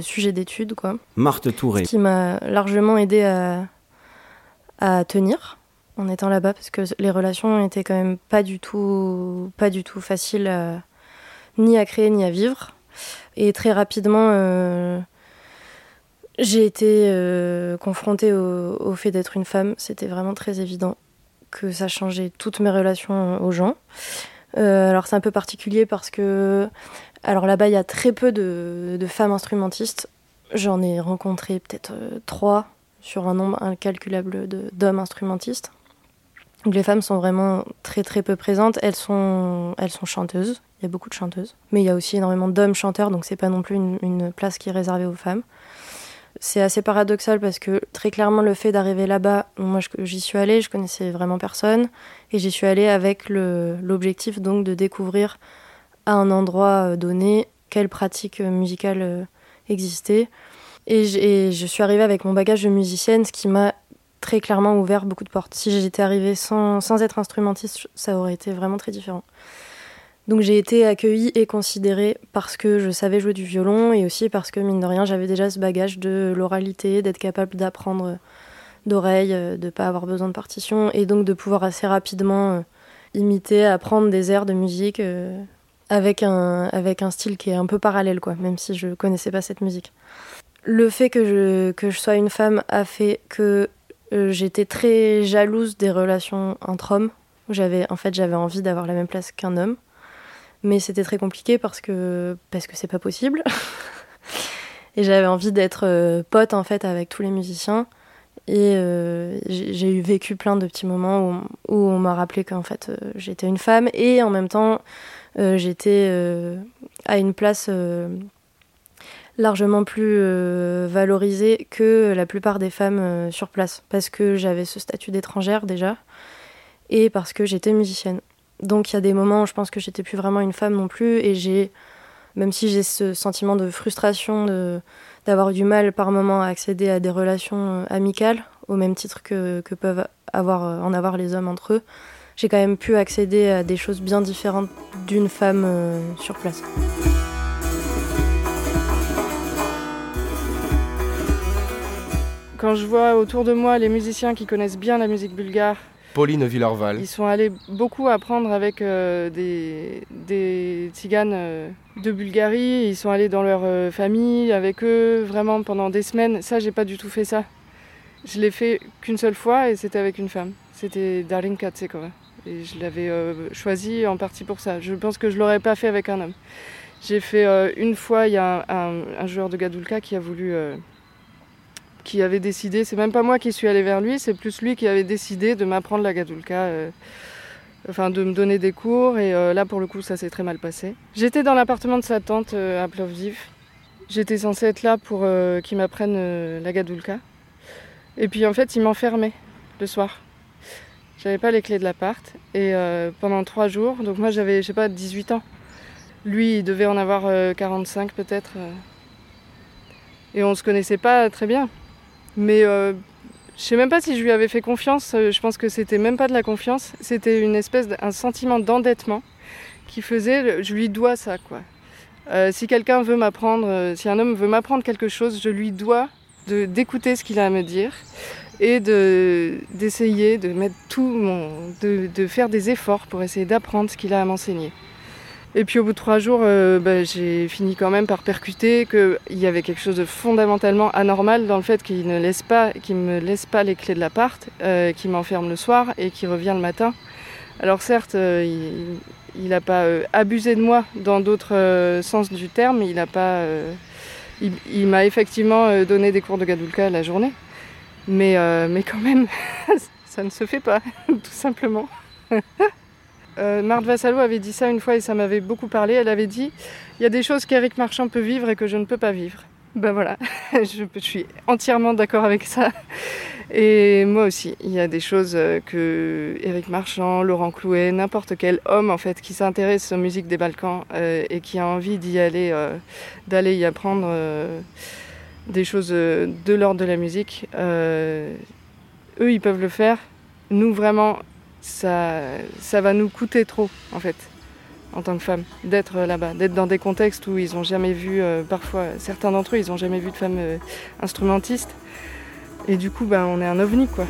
sujet d'étude quoi. Marthe Touré. qui m'a largement aidé à, tenir en étant là-bas parce que les relations étaient quand même pas du tout pas du tout faciles ni à créer ni à vivre et très rapidement euh, j'ai été euh, confrontée au fait d'être une femme, c'était vraiment très évident que ça changeait toutes mes relations aux gens. Euh, alors c'est un peu particulier parce que alors là-bas il y a très peu de, femmes instrumentistes. J'en ai rencontré peut-être euh, trois sur un nombre incalculable d'hommes instrumentistes. Donc les femmes sont vraiment très très peu présentes. Elles sont, elles sont chanteuses. Il y a beaucoup de chanteuses. Mais il y a aussi énormément d'hommes chanteurs, donc c'est pas non plus une place qui est réservée aux femmes. C'est assez paradoxal parce que très clairement le fait d'arriver là-bas, moi j'y suis allée, je connaissais vraiment personne et j'y suis allée avec l'objectif donc de découvrir à un endroit euh, donné quelle pratique euh, musicale euh, existait. Et, je suis arrivée avec mon bagage de musicienne, ce qui m'a très clairement ouvert beaucoup de portes. Si j'étais arrivée sans, sans être instrumentiste, ça aurait été vraiment très différent. Donc j'ai été accueillie et considérée parce que je savais jouer du violon et aussi parce que, mine de rien, j'avais déjà ce bagage de l'oralité, d'être capable d'apprendre d'oreille, euh, de ne pas avoir besoin de partition et donc de pouvoir assez rapidement euh, imiter, apprendre des airs de musique euh, avec, un, avec un style qui est un peu parallèle, quoi, même si je ne connaissais pas cette musique. Le fait que je, que je sois une femme a fait que j'étais très jalouse des relations entre hommes. J'avais, en fait, j'avais envie d'avoir la même place qu'un homme mais c'était très compliqué parce que parce que c'est pas possible. et j'avais envie d'être euh, pote en fait avec tous les musiciens. Et euh, j'ai eu vécu plein de petits moments où, on m'a rappelé qu'en fait euh, j'étais une femme et en même temps j'étais à une place largement plus valorisée que la plupart des femmes sur place parce que j'avais ce statut d'étrangère déjà et parce que j'étais musicienne. Donc il y a des moments où je pense que j'étais plus vraiment une femme non plus et j'ai même si j'ai ce sentiment de frustration d'avoir du mal par moment à accéder à des relations euh, amicales au même titre que, peuvent avoir, euh, en avoir les hommes entre eux, j'ai quand même pu accéder à des choses bien différentes d'une femme euh, sur place. Quand je vois autour de moi les musiciens qui connaissent bien la musique bulgare Ils sont allés beaucoup apprendre avec euh, des, des tziganes euh, de Bulgarie. Ils sont allés dans leur euh, famille avec eux vraiment pendant des semaines. Ça, j'ai pas du tout fait ça. Je l'ai fait qu'une seule fois et c'était avec une femme. C'était Darinka Tsekova. Et je l'avais choisi en partie pour ça. Je pense que je l'aurais pas fait avec un homme. J'ai fait une fois, il y a un, joueur de Gadulka qui a voulu qui avait décidé, c'est même pas moi qui suis allée vers lui, c'est plus lui qui avait décidé de m'apprendre la gadulka, euh, enfin de me donner des cours, et euh, là pour le coup ça s'est très mal passé. J'étais dans l'appartement de sa tante euh, à Plovdiv, j'étais censée être là pour qu'il m'apprenne la gadulka, et puis en fait il m'enfermait le soir. J'avais pas les clés de l'appart, et pendant trois jours, donc moi j'avais, je sais pas, 18 ans. Lui, il devait en avoir 45 peut-être. Et on se connaissait pas très bien. Mais euh, je sais même pas si je lui avais fait confiance. Euh, je pense que c'était même pas de la confiance. C'était une espèce d'un sentiment d'endettement qui faisait, je lui dois ça quoi. Euh, si quelqu'un veut m'apprendre, si un homme veut m'apprendre quelque chose, je lui dois d'écouter ce qu'il a à me dire et d'essayer de, mettre tout mon, de faire des efforts pour essayer d'apprendre ce qu'il a à m'enseigner. Et puis au bout de trois jours, euh, bah, j'ai fini quand même par percuter qu'il y avait quelque chose de fondamentalement anormal dans le fait qu'il ne laisse pas, qu'il me laisse pas les clés de l'appart, euh, qu'il m'enferme le soir et qu'il revient le matin. Alors certes, euh, il n'a pas abusé de moi dans d'autres sens du terme, il pas, il, m'a effectivement donné des cours de gadulka la journée, mais mais quand même, ça ne se fait pas, tout simplement. Euh, Marthe Vassalo avait dit ça une fois et ça m'avait beaucoup parlé. Elle avait dit il y a des choses qu'Éric Marchand peut vivre et que je ne peux pas vivre. Ben voilà, je, suis entièrement d'accord avec ça. Et moi aussi, il y a des choses euh, que Éric Marchand, Laurent Clouet, n'importe quel homme en fait qui s'intéresse aux musiques des Balkans euh, et qui a envie d'y aller, d'aller y apprendre des choses de l'ordre de la musique, eux ils peuvent le faire. Nous vraiment, ça, ça va nous coûter trop, en fait, en tant que femme, d'être là-bas, d'être dans des contextes où ils n'ont jamais vu, euh, parfois, certains d'entre eux, ils n'ont jamais vu de femmes euh, instrumentistes. Et du coup, ben, on est un ovni, quoi.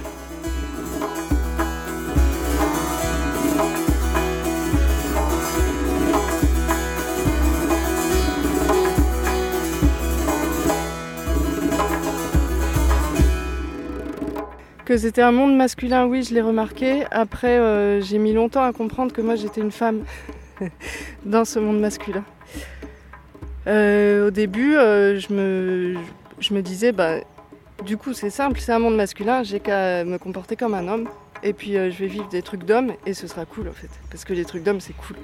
Que c'était un monde masculin, oui, je l'ai remarqué. Après, euh, j'ai mis longtemps à comprendre que moi j'étais une femme dans ce monde masculin. Euh, au début, euh, je, me, disais, bah, du coup, c'est simple, c'est un monde masculin, j'ai qu'à me comporter comme un homme. Et puis je vais vivre des trucs d'homme et ce sera cool en fait. Parce que les trucs d'homme c'est cool.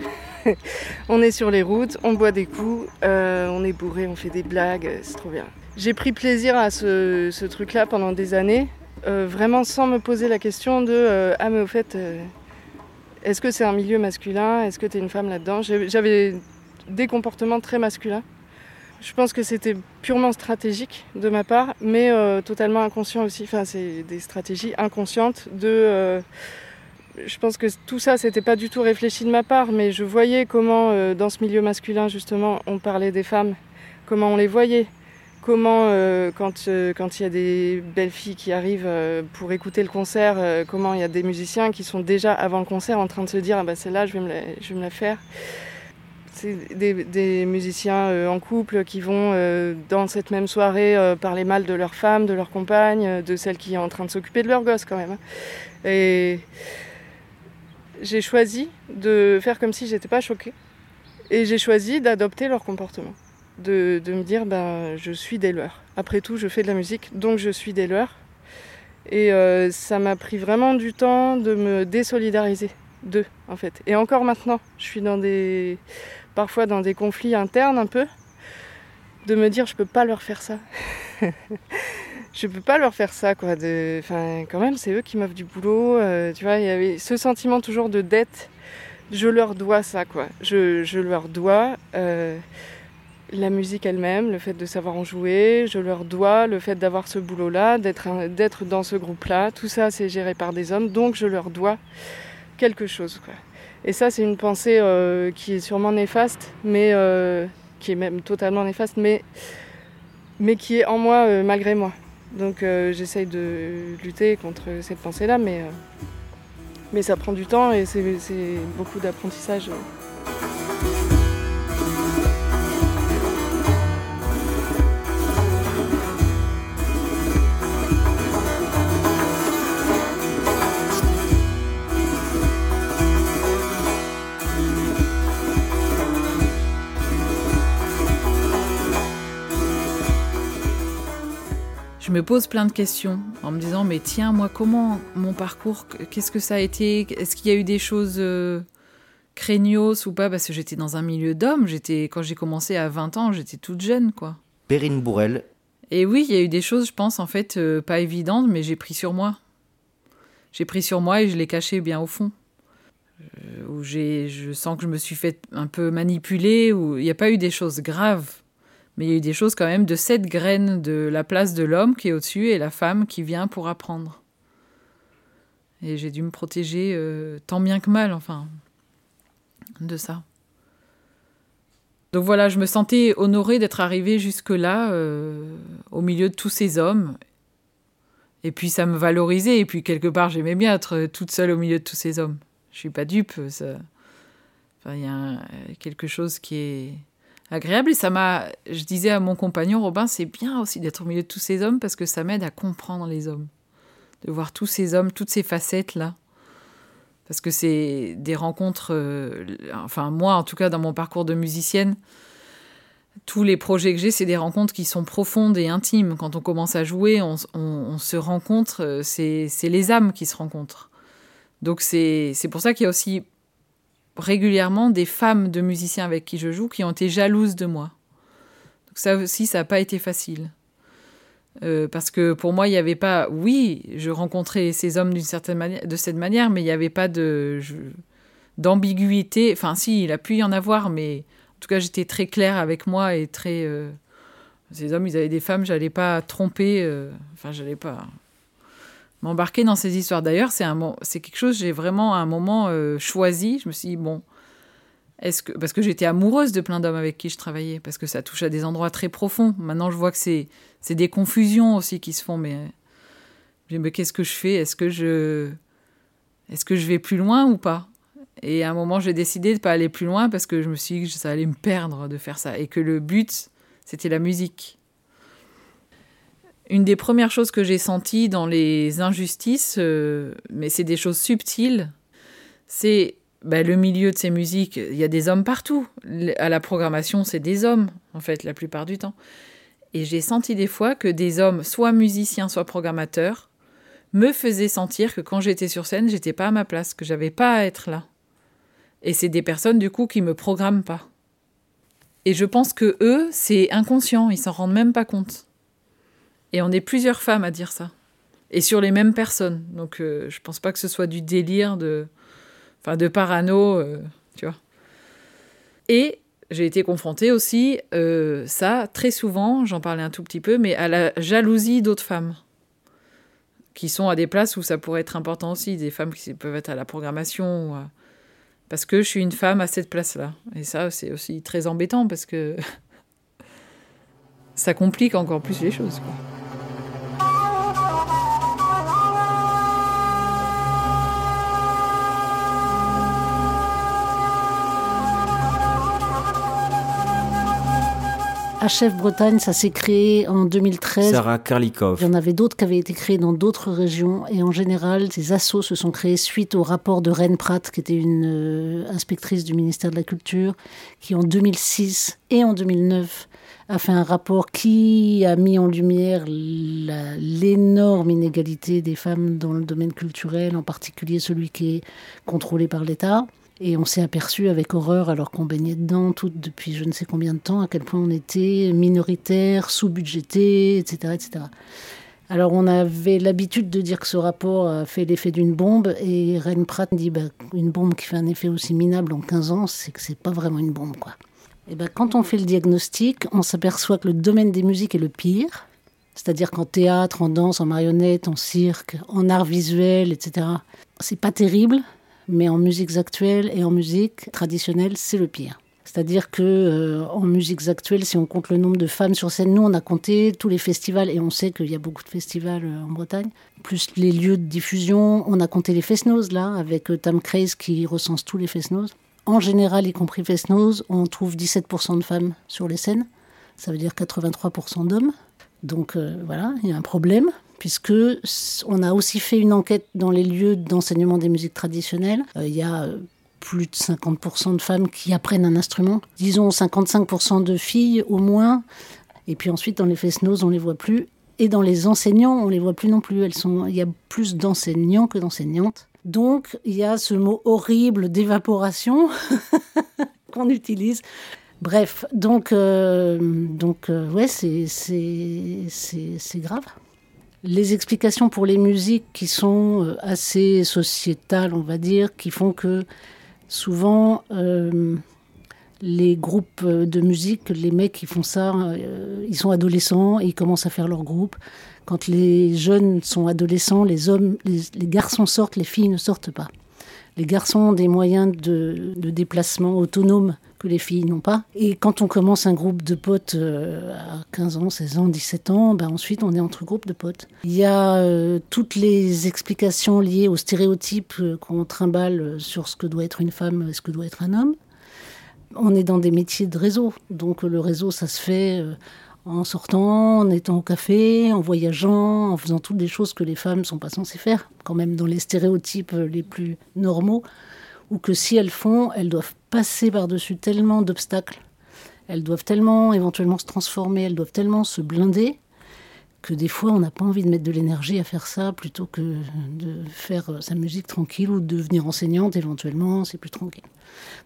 on est sur les routes, on boit des coups, on est bourré, on fait des blagues, c'est trop bien. J'ai pris plaisir à ce truc-là pendant des années. Euh, vraiment sans me poser la question de euh, ah mais au fait euh, est-ce que c'est un milieu masculin? Est-ce que tu es une femme là-dedans? J'avais des comportements très masculins Je pense que c'était purement stratégique de ma part, mais totalement inconscient aussi. Enfin, c'est des stratégies inconscientes de. Je pense que tout ça, c'était pas du tout réfléchi de ma part, mais je voyais comment, dans ce milieu masculin, justement, on parlait des femmes, comment on les voyait, comment, quand quand il y a des belles filles qui arrivent pour écouter le concert, comment il y a des musiciens qui sont déjà avant le concert en train de se dire ah bah celle-là, je vais me la faire c'est des, musiciens euh, en couple qui vont euh, dans cette même soirée euh, parler mal de leur femme, de leur compagne, de celle qui est en train de s'occuper de leur gosse quand même. Hein. Et j'ai choisi de faire comme si j'étais pas choquée. Et j'ai choisi d'adopter leur comportement. De, me dire, ben, je suis des leurs. Après tout, je fais de la musique, donc je suis des leurs. Et ça m'a pris vraiment du temps de me désolidariser d'eux, en fait. Et encore maintenant, je suis dans des parfois dans des conflits internes un peu, de me dire je peux pas leur faire ça. je peux pas leur faire ça quoi. De... Enfin, quand même, c'est eux qui m'offrent du boulot. Euh, tu vois, il y avait ce sentiment toujours de dette. Je leur dois ça quoi. Je, je leur dois euh, la musique elle-même, le fait de savoir en jouer. Je leur dois le fait d'avoir ce boulot-là, d'être dans ce groupe-là. Tout ça, c'est géré par des hommes, donc je leur dois quelque chose. Et ça, c'est une pensée euh, qui est sûrement néfaste, mais euh, qui est même totalement néfaste, mais, mais qui est en moi euh, malgré moi. Donc j'essaye de lutter contre cette pensée-là, mais, mais ça prend du temps et c'est beaucoup d'apprentissage. Me pose plein de questions en me disant mais tiens moi comment mon parcours qu'est-ce que ça a été? Est-ce qu'il y a eu des choses euh, craignos ou pas? Parce que j'étais dans un milieu d'hommes j'étais quand j'ai commencé à 20 ans j'étais toute jeune quoi. Perrine Bourrel. Et oui il y a eu des choses je pense en fait euh, pas évidentes mais j'ai pris sur moi. J'ai pris sur moi et je l'ai caché bien au fond. Euh, où j'ai je sens que je me suis fait un peu manipuler où il n'y a pas eu des choses graves mais il y a eu des choses quand même de cette graine de la place de l'homme qui est au-dessus et la femme qui vient pour apprendre. Et j'ai dû me protéger euh, tant bien que mal, enfin, de ça. Donc voilà, je me sentais honorée d'être arrivée jusque-là, euh, au milieu de tous ces hommes. Et puis ça me valorisait, et puis quelque part j'aimais bien être toute seule au milieu de tous ces hommes. Je suis pas dupe, ça. Il y a quelque chose qui est agréable. Et ça m'a, je disais à mon compagnon Robin, c'est bien aussi d'être au milieu de tous ces hommes parce que ça m'aide à comprendre les hommes, de voir tous ces hommes, toutes ces facettes là. Parce que c'est des rencontres, euh, enfin moi en tout cas dans mon parcours de musicienne, tous les projets que j'ai, c'est des rencontres qui sont profondes et intimes. Quand on commence à jouer, on, on se rencontre, euh, c'est les âmes qui se rencontrent. Donc c'est pour ça qu'il y a aussi régulièrement des femmes de musiciens avec qui je joue qui ont été jalouses de moi. Donc ça aussi, ça n'a pas été facile. Euh, parce que pour moi, il n'y avait pas. Oui, je rencontrais ces hommes d'une certaine manière, de cette manière, mais il n'y avait pas de d'ambiguïté. Enfin, si, il a pu y en avoir, mais en tout cas, j'étais très claire avec moi et très. Euh, ces hommes, ils avaient des femmes, j'allais pas tromper. Euh, enfin, j'allais pas m'embarquer dans ces histoires. D'ailleurs, c'est un c'est quelque chose j'ai vraiment à un moment euh, choisi. Je me suis dit bon, est-ce que parce que j'étais amoureuse de plein d'hommes avec qui je travaillais parce que ça touche à des endroits très profonds. Maintenant, je vois que c'est c'est des confusions aussi qui se font. Mais, mais qu'est-ce que je fais? Est-ce que je est-ce que je vais plus loin ou pas? Et à un moment, j'ai décidé de pas aller plus loin parce que je me suis dit que ça allait me perdre de faire ça et que le but c'était la musique une des premières choses que j'ai senties dans les injustices, euh, mais c'est des choses subtiles, c'est bah, le milieu de ces musiques. Il y a des hommes partout. À la programmation, c'est des hommes, en fait, la plupart du temps. Et j'ai senti des fois que des hommes, soit musiciens, soit programmateurs, me faisaient sentir que quand j'étais sur scène, j'étais pas à ma place, que j'avais pas à être là. Et c'est des personnes, du coup, qui me programment pas. Et je pense que eux, c'est inconscient, ils s'en rendent même pas compte. Et on est plusieurs femmes à dire ça. Et sur les mêmes personnes. Donc euh, je pense pas que ce soit du délire de, enfin, de parano, euh, tu vois. Et j'ai été confrontée aussi, euh, ça, très souvent, j'en parlais un tout petit peu, mais à la jalousie d'autres femmes qui sont à des places où ça pourrait être important aussi, des femmes qui peuvent être à la programmation, parce que je suis une femme à cette place-là. Et ça, c'est aussi très embêtant parce que ça complique encore plus les choses. Chef Bretagne, ça s'est créé en 2013. Sarah Karlikov. Il y en avait d'autres qui avaient été créés dans d'autres régions. Et en général, ces assos se sont créés suite au rapport de Reine Pratt, qui était une euh, inspectrice du ministère de la Culture, qui en 2006 et en 2009 a fait un rapport qui a mis en lumière l'énorme inégalité des femmes dans le domaine culturel, en particulier celui qui est contrôlé par l'État. Et on s'est aperçu avec horreur, alors qu'on baignait dedans tout depuis je ne sais combien de temps, à quel point on était minoritaire, sous-budgété, etc., etc. Alors on avait l'habitude de dire que ce rapport a fait l'effet d'une bombe, et Ren Pratt dit bah, une bombe qui fait un effet aussi minable en 15 ans, c'est que c'est pas vraiment une bombe, quoi. Et ben, quand on fait le diagnostic, on s'aperçoit que le domaine des musiques est le pire, c'est-à-dire qu'en théâtre, en danse, en marionnette, en cirque, en art visuel, etc. C'est pas terrible, mais en musiques actuelles et en musique traditionnelle, c'est le pire. C'est-à-dire que euh, en musiques actuelles, si on compte le nombre de femmes sur scène, nous on a compté tous les festivals et on sait qu'il y a beaucoup de festivals euh, en Bretagne, plus les lieux de diffusion. On a compté les Fesnos là avec euh, Tam Craze qui recense tous les Fesnos. En général, y compris Fesnos, on trouve 17% de femmes sur les scènes. Ça veut dire 83% d'hommes. Donc voilà, il y a un problème puisque on a aussi fait une enquête dans les lieux d'enseignement des musiques traditionnelles. Euh, il y a euh, plus de 50% de femmes qui apprennent un instrument. Disons 55% de filles au moins. Et puis ensuite, dans les fesnos, on les voit plus. Et dans les enseignants, on les voit plus non plus. Il y a plus d'enseignants que d'enseignantes. Donc, il y a ce mot horrible d'évaporation qu'on utilise. Bref, donc, euh, donc ouais, c'est grave les explications pour les musiques qui sont euh, assez sociétales, on va dire, qui font que souvent euh, les groupes euh, de musique, les mecs qui font ça, ils sont adolescents et ils commencent à faire leur groupe. Quand les jeunes sont adolescents, les hommes, les garçons sortent, les filles ne sortent pas. Les garçons ont des moyens de, déplacement autonomes les filles n'ont pas. Et quand on commence un groupe de potes euh, à 15 ans, 16 ans, 17 ans, ben ensuite on est entre groupes de potes. Il y a euh, toutes les explications liées aux stéréotypes euh, qu'on trimballe sur ce que doit être une femme et ce que doit être un homme. On est dans des métiers de réseau. Donc le réseau, ça se fait en sortant, en étant au café, en voyageant, en faisant toutes les choses que les femmes ne sont pas censées faire, quand même dans les stéréotypes les plus normaux, ou que si elles font, elles doivent passer par-dessus tellement d'obstacles, elles doivent tellement éventuellement se transformer, elles doivent tellement se blinder, que des fois on n'a pas envie de mettre de l'énergie à faire ça plutôt que de faire sa musique tranquille ou de devenir enseignante éventuellement, c'est plus tranquille.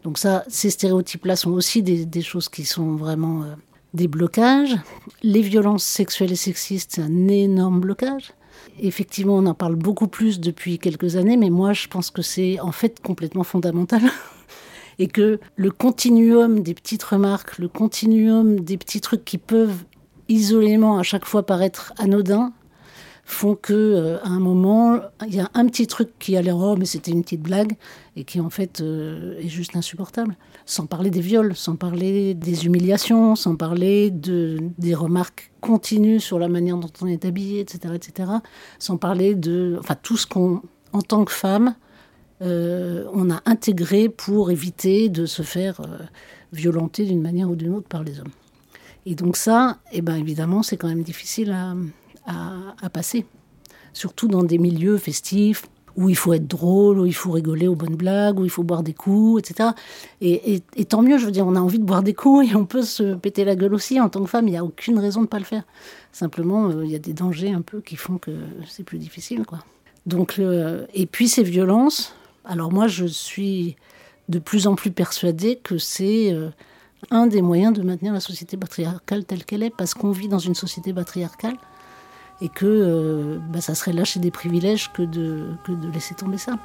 Donc ça, ces stéréotypes-là sont aussi des, choses qui sont vraiment... Euh, des blocages. Les violences sexuelles et sexistes, c'est un énorme blocage. Effectivement, on en parle beaucoup plus depuis quelques années, mais moi, je pense que c'est en fait complètement fondamental. et que le continuum des petites remarques, le continuum des petits trucs qui peuvent isolément à chaque fois paraître anodins, font que euh, à un moment il y a un petit truc qui a l'air oh mais c'était une petite blague et qui en fait euh, est juste insupportable sans parler des viols sans parler des humiliations sans parler de des remarques continues sur la manière dont on est habillé etc etc sans parler de enfin tout ce qu'on en tant que femme euh, on a intégré pour éviter de se faire violenter d'une manière ou d'une autre par les hommes et donc ça eh ben évidemment c'est quand même difficile à, passer. Surtout dans des milieux festifs où il faut être drôle, où il faut rigoler aux bonnes blagues, où il faut boire des coups, etc. Et, tant mieux, je veux dire, on a envie de boire des coups et on peut se péter la gueule aussi. En tant que femme, il n'y a aucune raison de ne pas le faire. Simplement, euh, il y a des dangers un peu qui font que c'est plus difficile, quoi. Donc, euh, et puis ces violences. Alors moi, je suis de plus en plus persuadée que c'est euh, un des moyens de maintenir la société patriarcale telle qu'elle est, parce qu'on vit dans une société patriarcale et que euh, bah, ça serait lâcher des privilèges que de, que de laisser tomber ça.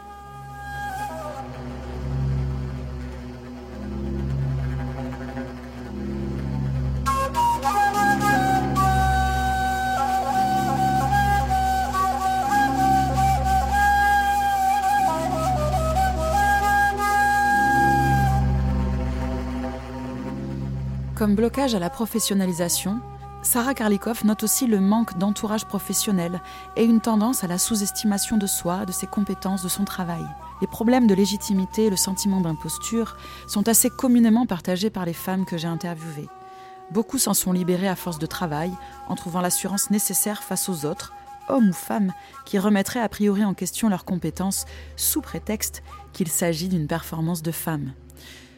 Comme blocage à la professionnalisation, Sarah Karlikov note aussi le manque d'entourage professionnel et une tendance à la sous-estimation de soi, de ses compétences, de son travail. Les problèmes de légitimité et le sentiment d'imposture sont assez communément partagés par les femmes que j'ai interviewées. Beaucoup s'en sont libérées à force de travail, en trouvant l'assurance nécessaire face aux autres, hommes ou femmes, qui remettraient a priori en question leurs compétences sous prétexte qu'il s'agit d'une performance de femme.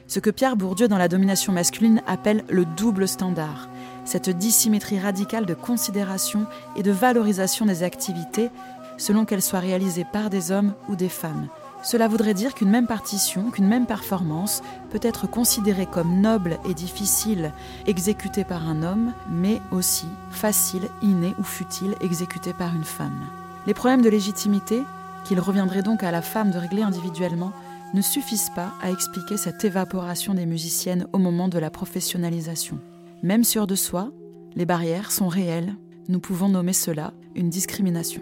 Ce que Pierre Bourdieu dans la domination masculine appelle le double standard, cette dissymétrie radicale de considération et de valorisation des activités selon qu'elles soient réalisées par des hommes ou des femmes. Cela voudrait dire qu'une même partition, qu'une même performance peut être considérée comme noble et difficile exécutée par un homme, mais aussi facile, innée ou futile exécutée par une femme. Les problèmes de légitimité, qu'il reviendrait donc à la femme de régler individuellement, ne suffisent pas à expliquer cette évaporation des musiciennes au moment de la professionnalisation. Même sûr de soi, les barrières sont réelles, nous pouvons nommer cela une discrimination.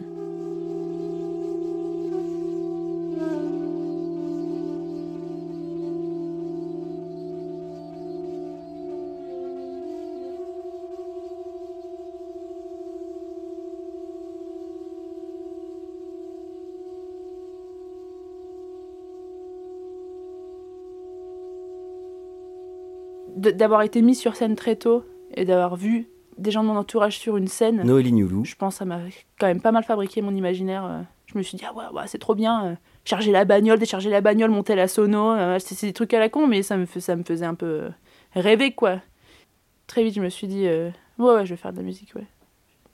D'avoir été mise sur scène très tôt et d'avoir vu des gens de mon entourage sur une scène. Noélie Nioulou. Je pense que ça m'a quand même pas mal fabriqué mon imaginaire. Euh. Je me suis dit, ah ouais, c'est trop bien. Euh. Charger la bagnole, décharger la bagnole, monter la sono. Euh, c'est des trucs à la con, mais ça me, ça me faisait un peu rêver, quoi. Très vite, je me suis dit, ouais, ouais, je vais faire de la musique, ouais.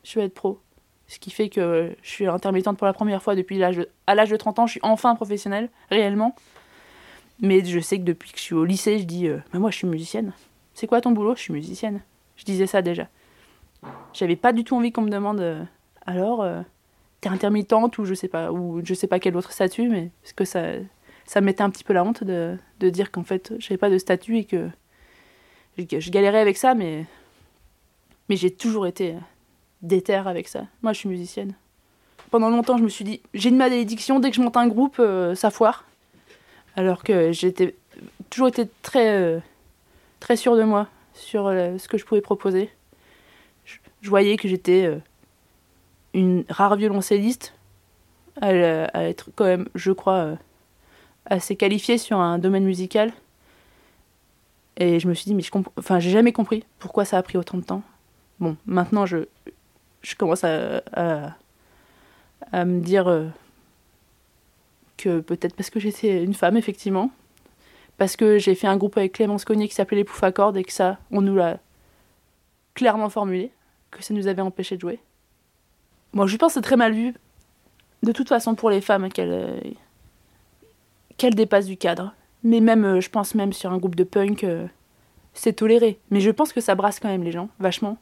Je vais être pro. Ce qui fait que je suis intermittente pour la première fois depuis l'âge à l'âge de 30 ans. Je suis enfin professionnelle, réellement. Mais je sais que depuis que je suis au lycée, je dis euh, Moi, je suis musicienne. C'est quoi ton boulot? Je suis musicienne. Je disais ça déjà. J'avais pas du tout envie qu'on me demande euh, Alors, euh, t'es intermittente ou je sais pas, ou je sais pas quel autre statut, mais parce que ça, ça me mettait un petit peu la honte de, dire qu'en fait, j'avais pas de statut et que je, galérais avec ça, mais, mais j'ai toujours été déterre avec ça. Moi, je suis musicienne. Pendant longtemps, je me suis dit J'ai une malédiction, dès que je monte un groupe, ça foire alors que j'étais toujours été très, euh, très sûre de moi, sur euh, ce que je pouvais proposer. Je, voyais que j'étais euh, une rare violoncelliste, à, être quand même, je crois, assez qualifiée sur un domaine musical. Et je me suis dit, mais je enfin, j'ai jamais compris pourquoi ça a pris autant de temps. Bon, maintenant, je, je commence à, à me dire peut-être parce que j'étais une femme, effectivement. Parce que j'ai fait un groupe avec Clémence Cognier qui s'appelait Les Poufs à cordes et que ça, on nous l'a clairement formulé, que ça nous avait empêché de jouer. Moi, je pense que c'est très mal vu, de toute façon, pour les femmes, qu'elles euh, dépassent du cadre. Mais même, euh, je pense même sur un groupe de punk, euh, c'est toléré. Mais je pense que ça brasse quand même les gens, vachement.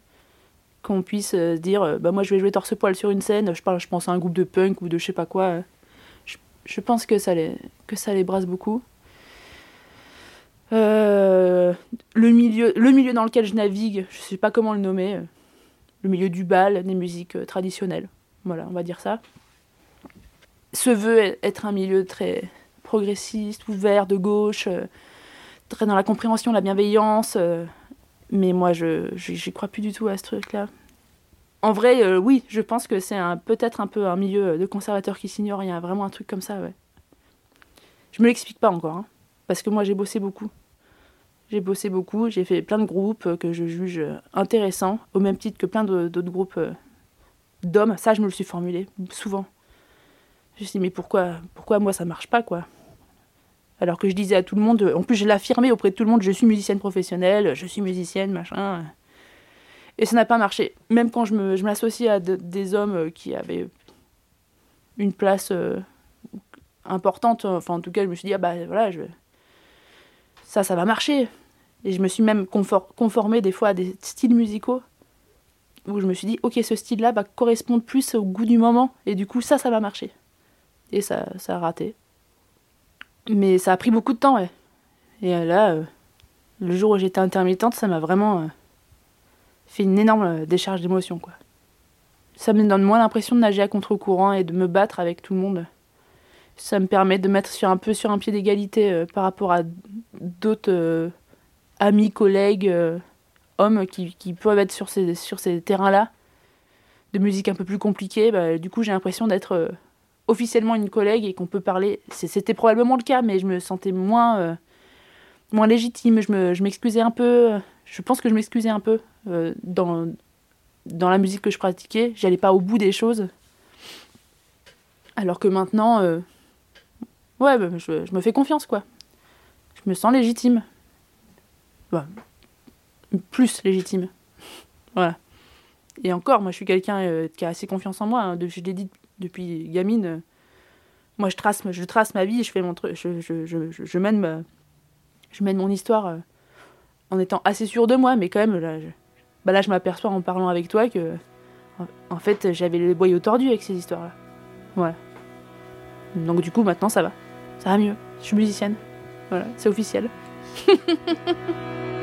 Qu'on puisse dire, bah moi je vais jouer torse-poil sur une scène, je, parle, je pense à un groupe de punk ou de je sais pas quoi je pense que ça les, que ça les brasse beaucoup. Euh, le, milieu, le milieu dans lequel je navigue, je ne sais pas comment le nommer, euh, le milieu du bal, des musiques euh, traditionnelles. Voilà, on va dire ça. Se veut être un milieu très progressiste, ouvert, de gauche, très dans la compréhension, la bienveillance. mais moi, je n'y crois plus du tout à ce truc-là en vrai, euh, oui, je pense que c'est peut-être un peu un milieu de conservateurs qui s'ignore. Il y a vraiment un truc comme ça, ouais. Je me l'explique pas encore, hein, parce que moi j'ai bossé beaucoup. J'ai bossé beaucoup, j'ai fait plein de groupes que je juge intéressants, au même titre que plein d'autres groupes euh, d'hommes. Ça, je me le suis formulé souvent. Je me suis dit, mais pourquoi, pourquoi moi ça marche pas, quoi? Alors que je disais à tout le monde, en plus je l'affirmais auprès de tout le monde, je suis musicienne professionnelle, je suis musicienne, machin. Et ça n'a pas marché. Même quand je m'associe à des hommes euh, qui avaient une place euh, importante, enfin en tout cas, je me suis dit, ah bah voilà, je... ça, ça va marcher. Et je me suis même conformée des fois à des styles musicaux où je me suis dit, ok, ce style-là va correspondre plus au goût du moment, et du coup, ça, ça va marcher. Et ça, ça a raté. Mais ça a pris beaucoup de temps, ouais. Et là, euh, le jour où j'étais intermittente, ça m'a vraiment fait une énorme euh, décharge d'émotions, quoi. Ça me donne moins l'impression de nager à contre-courant et de me battre avec tout le monde. Ça me permet de mettre sur un peu sur un pied d'égalité euh, par rapport à d'autres euh, amis, collègues hommes qui, qui peuvent être sur ces, sur ces terrains-là, de musique un peu plus compliquée, bah, du coup j'ai l'impression d'être officiellement une collègue et qu'on peut parler. C'était probablement le cas, mais je me sentais moins, moins légitime. Je m'excusais un peu. Je pense que je m'excusais un peu euh, dans, dans la musique que je pratiquais. J'allais pas au bout des choses. Alors que maintenant, ouais, bah, je, je, me fais confiance, quoi. Je me sens légitime. Bah, plus légitime. voilà. Et encore, moi je suis quelqu'un euh, qui a assez confiance en moi. Hein. je l'ai dit depuis gamine. Euh, moi je trace, je trace ma vie, je, fais mon je, je, je, je, mène je mène mon histoire euh, en étant assez sûr de moi, mais quand même, là bah là, je m'aperçois en parlant avec toi que en, fait j'avais les boyaux tordus avec ces histoires-là. Voilà. Donc du coup maintenant ça va. Ça va mieux. Je suis musicienne. Voilà, c'est officiel.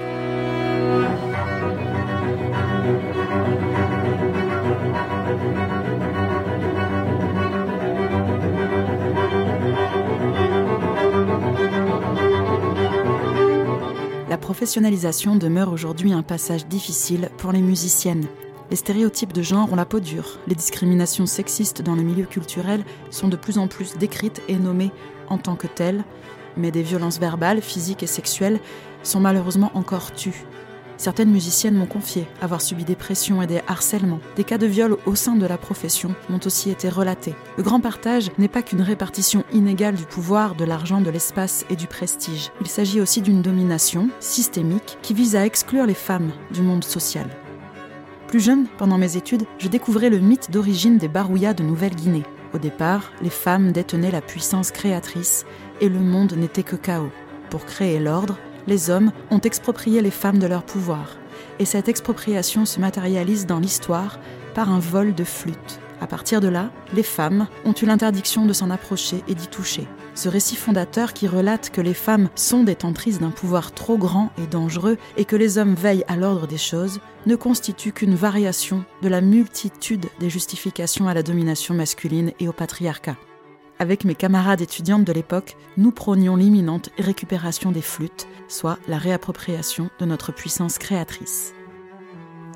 La professionnalisation demeure aujourd'hui un passage difficile pour les musiciennes. Les stéréotypes de genre ont la peau dure. Les discriminations sexistes dans le milieu culturel sont de plus en plus décrites et nommées en tant que telles, mais des violences verbales, physiques et sexuelles sont malheureusement encore tues. Certaines musiciennes m'ont confié avoir subi des pressions et des harcèlements. Des cas de viol au sein de la profession m'ont aussi été relatés. Le grand partage n'est pas qu'une répartition inégale du pouvoir, de l'argent, de l'espace et du prestige. Il s'agit aussi d'une domination systémique qui vise à exclure les femmes du monde social. Plus jeune, pendant mes études, je découvrais le mythe d'origine des Barouillas de Nouvelle-Guinée. Au départ, les femmes détenaient la puissance créatrice et le monde n'était que chaos. Pour créer l'ordre, les hommes ont exproprié les femmes de leur pouvoir. Et cette expropriation se matérialise dans l'histoire par un vol de flûte. À partir de là, les femmes ont eu l'interdiction de s'en approcher et d'y toucher. Ce récit fondateur qui relate que les femmes sont détentrices d'un pouvoir trop grand et dangereux et que les hommes veillent à l'ordre des choses ne constitue qu'une variation de la multitude des justifications à la domination masculine et au patriarcat. Avec mes camarades étudiantes de l'époque, nous prônions l'imminente récupération des flûtes, soit la réappropriation de notre puissance créatrice.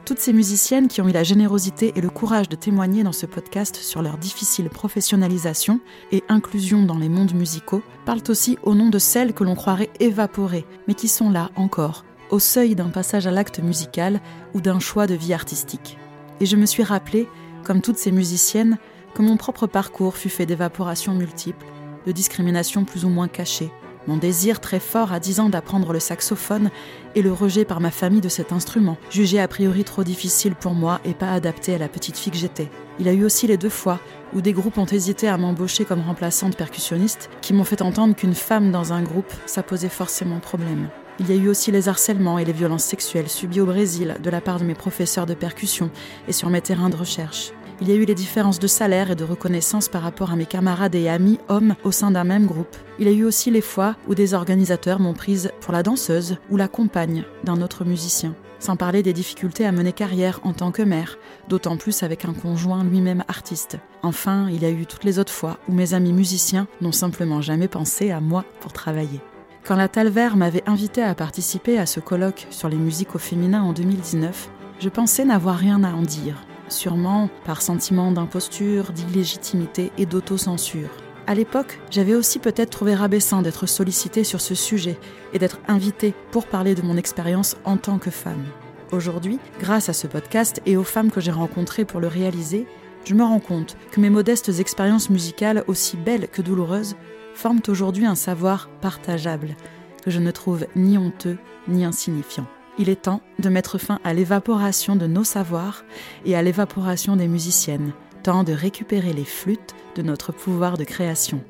Toutes ces musiciennes qui ont eu la générosité et le courage de témoigner dans ce podcast sur leur difficile professionnalisation et inclusion dans les mondes musicaux parlent aussi au nom de celles que l'on croirait évaporées, mais qui sont là encore, au seuil d'un passage à l'acte musical ou d'un choix de vie artistique. Et je me suis rappelé, comme toutes ces musiciennes, que mon propre parcours fut fait d'évaporations multiples, de discriminations plus ou moins cachées, mon désir très fort à 10 ans d'apprendre le saxophone et le rejet par ma famille de cet instrument, jugé a priori trop difficile pour moi et pas adapté à la petite fille que j'étais. Il y a eu aussi les deux fois où des groupes ont hésité à m'embaucher comme remplaçante percussionniste, qui m'ont fait entendre qu'une femme dans un groupe, ça posait forcément problème. Il y a eu aussi les harcèlements et les violences sexuelles subies au Brésil de la part de mes professeurs de percussion et sur mes terrains de recherche il y a eu les différences de salaire et de reconnaissance par rapport à mes camarades et amis hommes au sein d'un même groupe. Il y a eu aussi les fois où des organisateurs m'ont prise pour la danseuse ou la compagne d'un autre musicien. Sans parler des difficultés à mener carrière en tant que mère, d'autant plus avec un conjoint lui-même artiste. Enfin, il y a eu toutes les autres fois où mes amis musiciens n'ont simplement jamais pensé à moi pour travailler. Quand la Talver m'avait invité à participer à ce colloque sur les musiques au féminin en 2019, je pensais n'avoir rien à en dire sûrement par sentiment d'imposture, d'illégitimité et d'autocensure. À l'époque, j'avais aussi peut-être trouvé rabaissant d'être sollicitée sur ce sujet et d'être invitée pour parler de mon expérience en tant que femme. Aujourd'hui, grâce à ce podcast et aux femmes que j'ai rencontrées pour le réaliser, je me rends compte que mes modestes expériences musicales, aussi belles que douloureuses, forment aujourd'hui un savoir partageable, que je ne trouve ni honteux ni insignifiant. Il est temps de mettre fin à l'évaporation de nos savoirs et à l'évaporation des musiciennes, temps de récupérer les flûtes de notre pouvoir de création.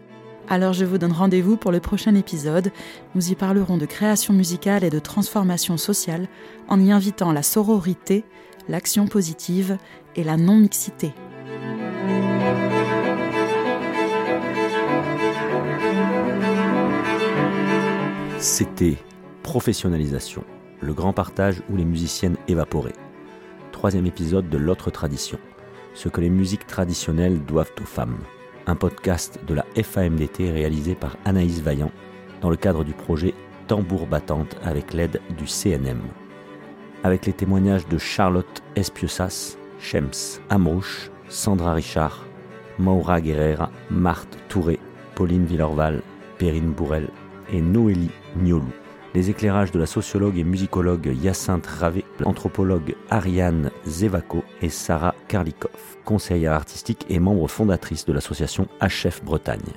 Alors je vous donne rendez-vous pour le prochain épisode. Nous y parlerons de création musicale et de transformation sociale en y invitant la sororité, l'action positive et la non-mixité. C'était professionnalisation le grand partage ou les musiciennes évaporées. Troisième épisode de l'autre tradition, ce que les musiques traditionnelles doivent aux femmes. Un podcast de la FAMDT réalisé par Anaïs Vaillant dans le cadre du projet Tambour battante avec l'aide du CNM. avec les témoignages de Charlotte Espiossas, Shems Amrouche, Sandra Richard, Maura Guerrera, Marthe Touré, Pauline Villorval, Perrine Bourrel et Noélie Niolou. Les éclairages de la sociologue et musicologue Hyacinthe Ravé, l'anthropologue Ariane Zevako et Sarah Karlikov, conseillère artistique et membre fondatrice de l'association HF Bretagne.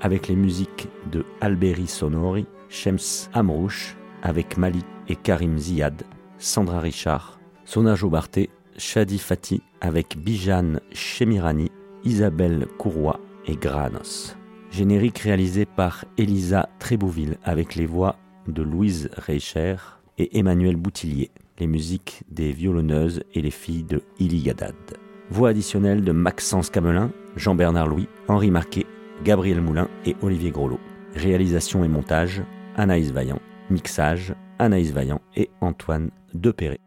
Avec les musiques de Alberi Sonori, Shems Amrouche, avec Mali et Karim Ziad, Sandra Richard, Sonajo Barté, Shadi Fati, avec Bijan Chemirani, Isabelle Courroy et Granos. Générique réalisé par Elisa Trébouville avec les voix de Louise Reicher et Emmanuel Boutillier, les musiques des violonneuses et les filles de Iligadad. Voix additionnelle de Maxence Camelin, Jean-Bernard Louis, Henri Marquet, Gabriel Moulin et Olivier Grolot. Réalisation et montage, Anaïs Vaillant. Mixage, Anaïs Vaillant et Antoine Depéré.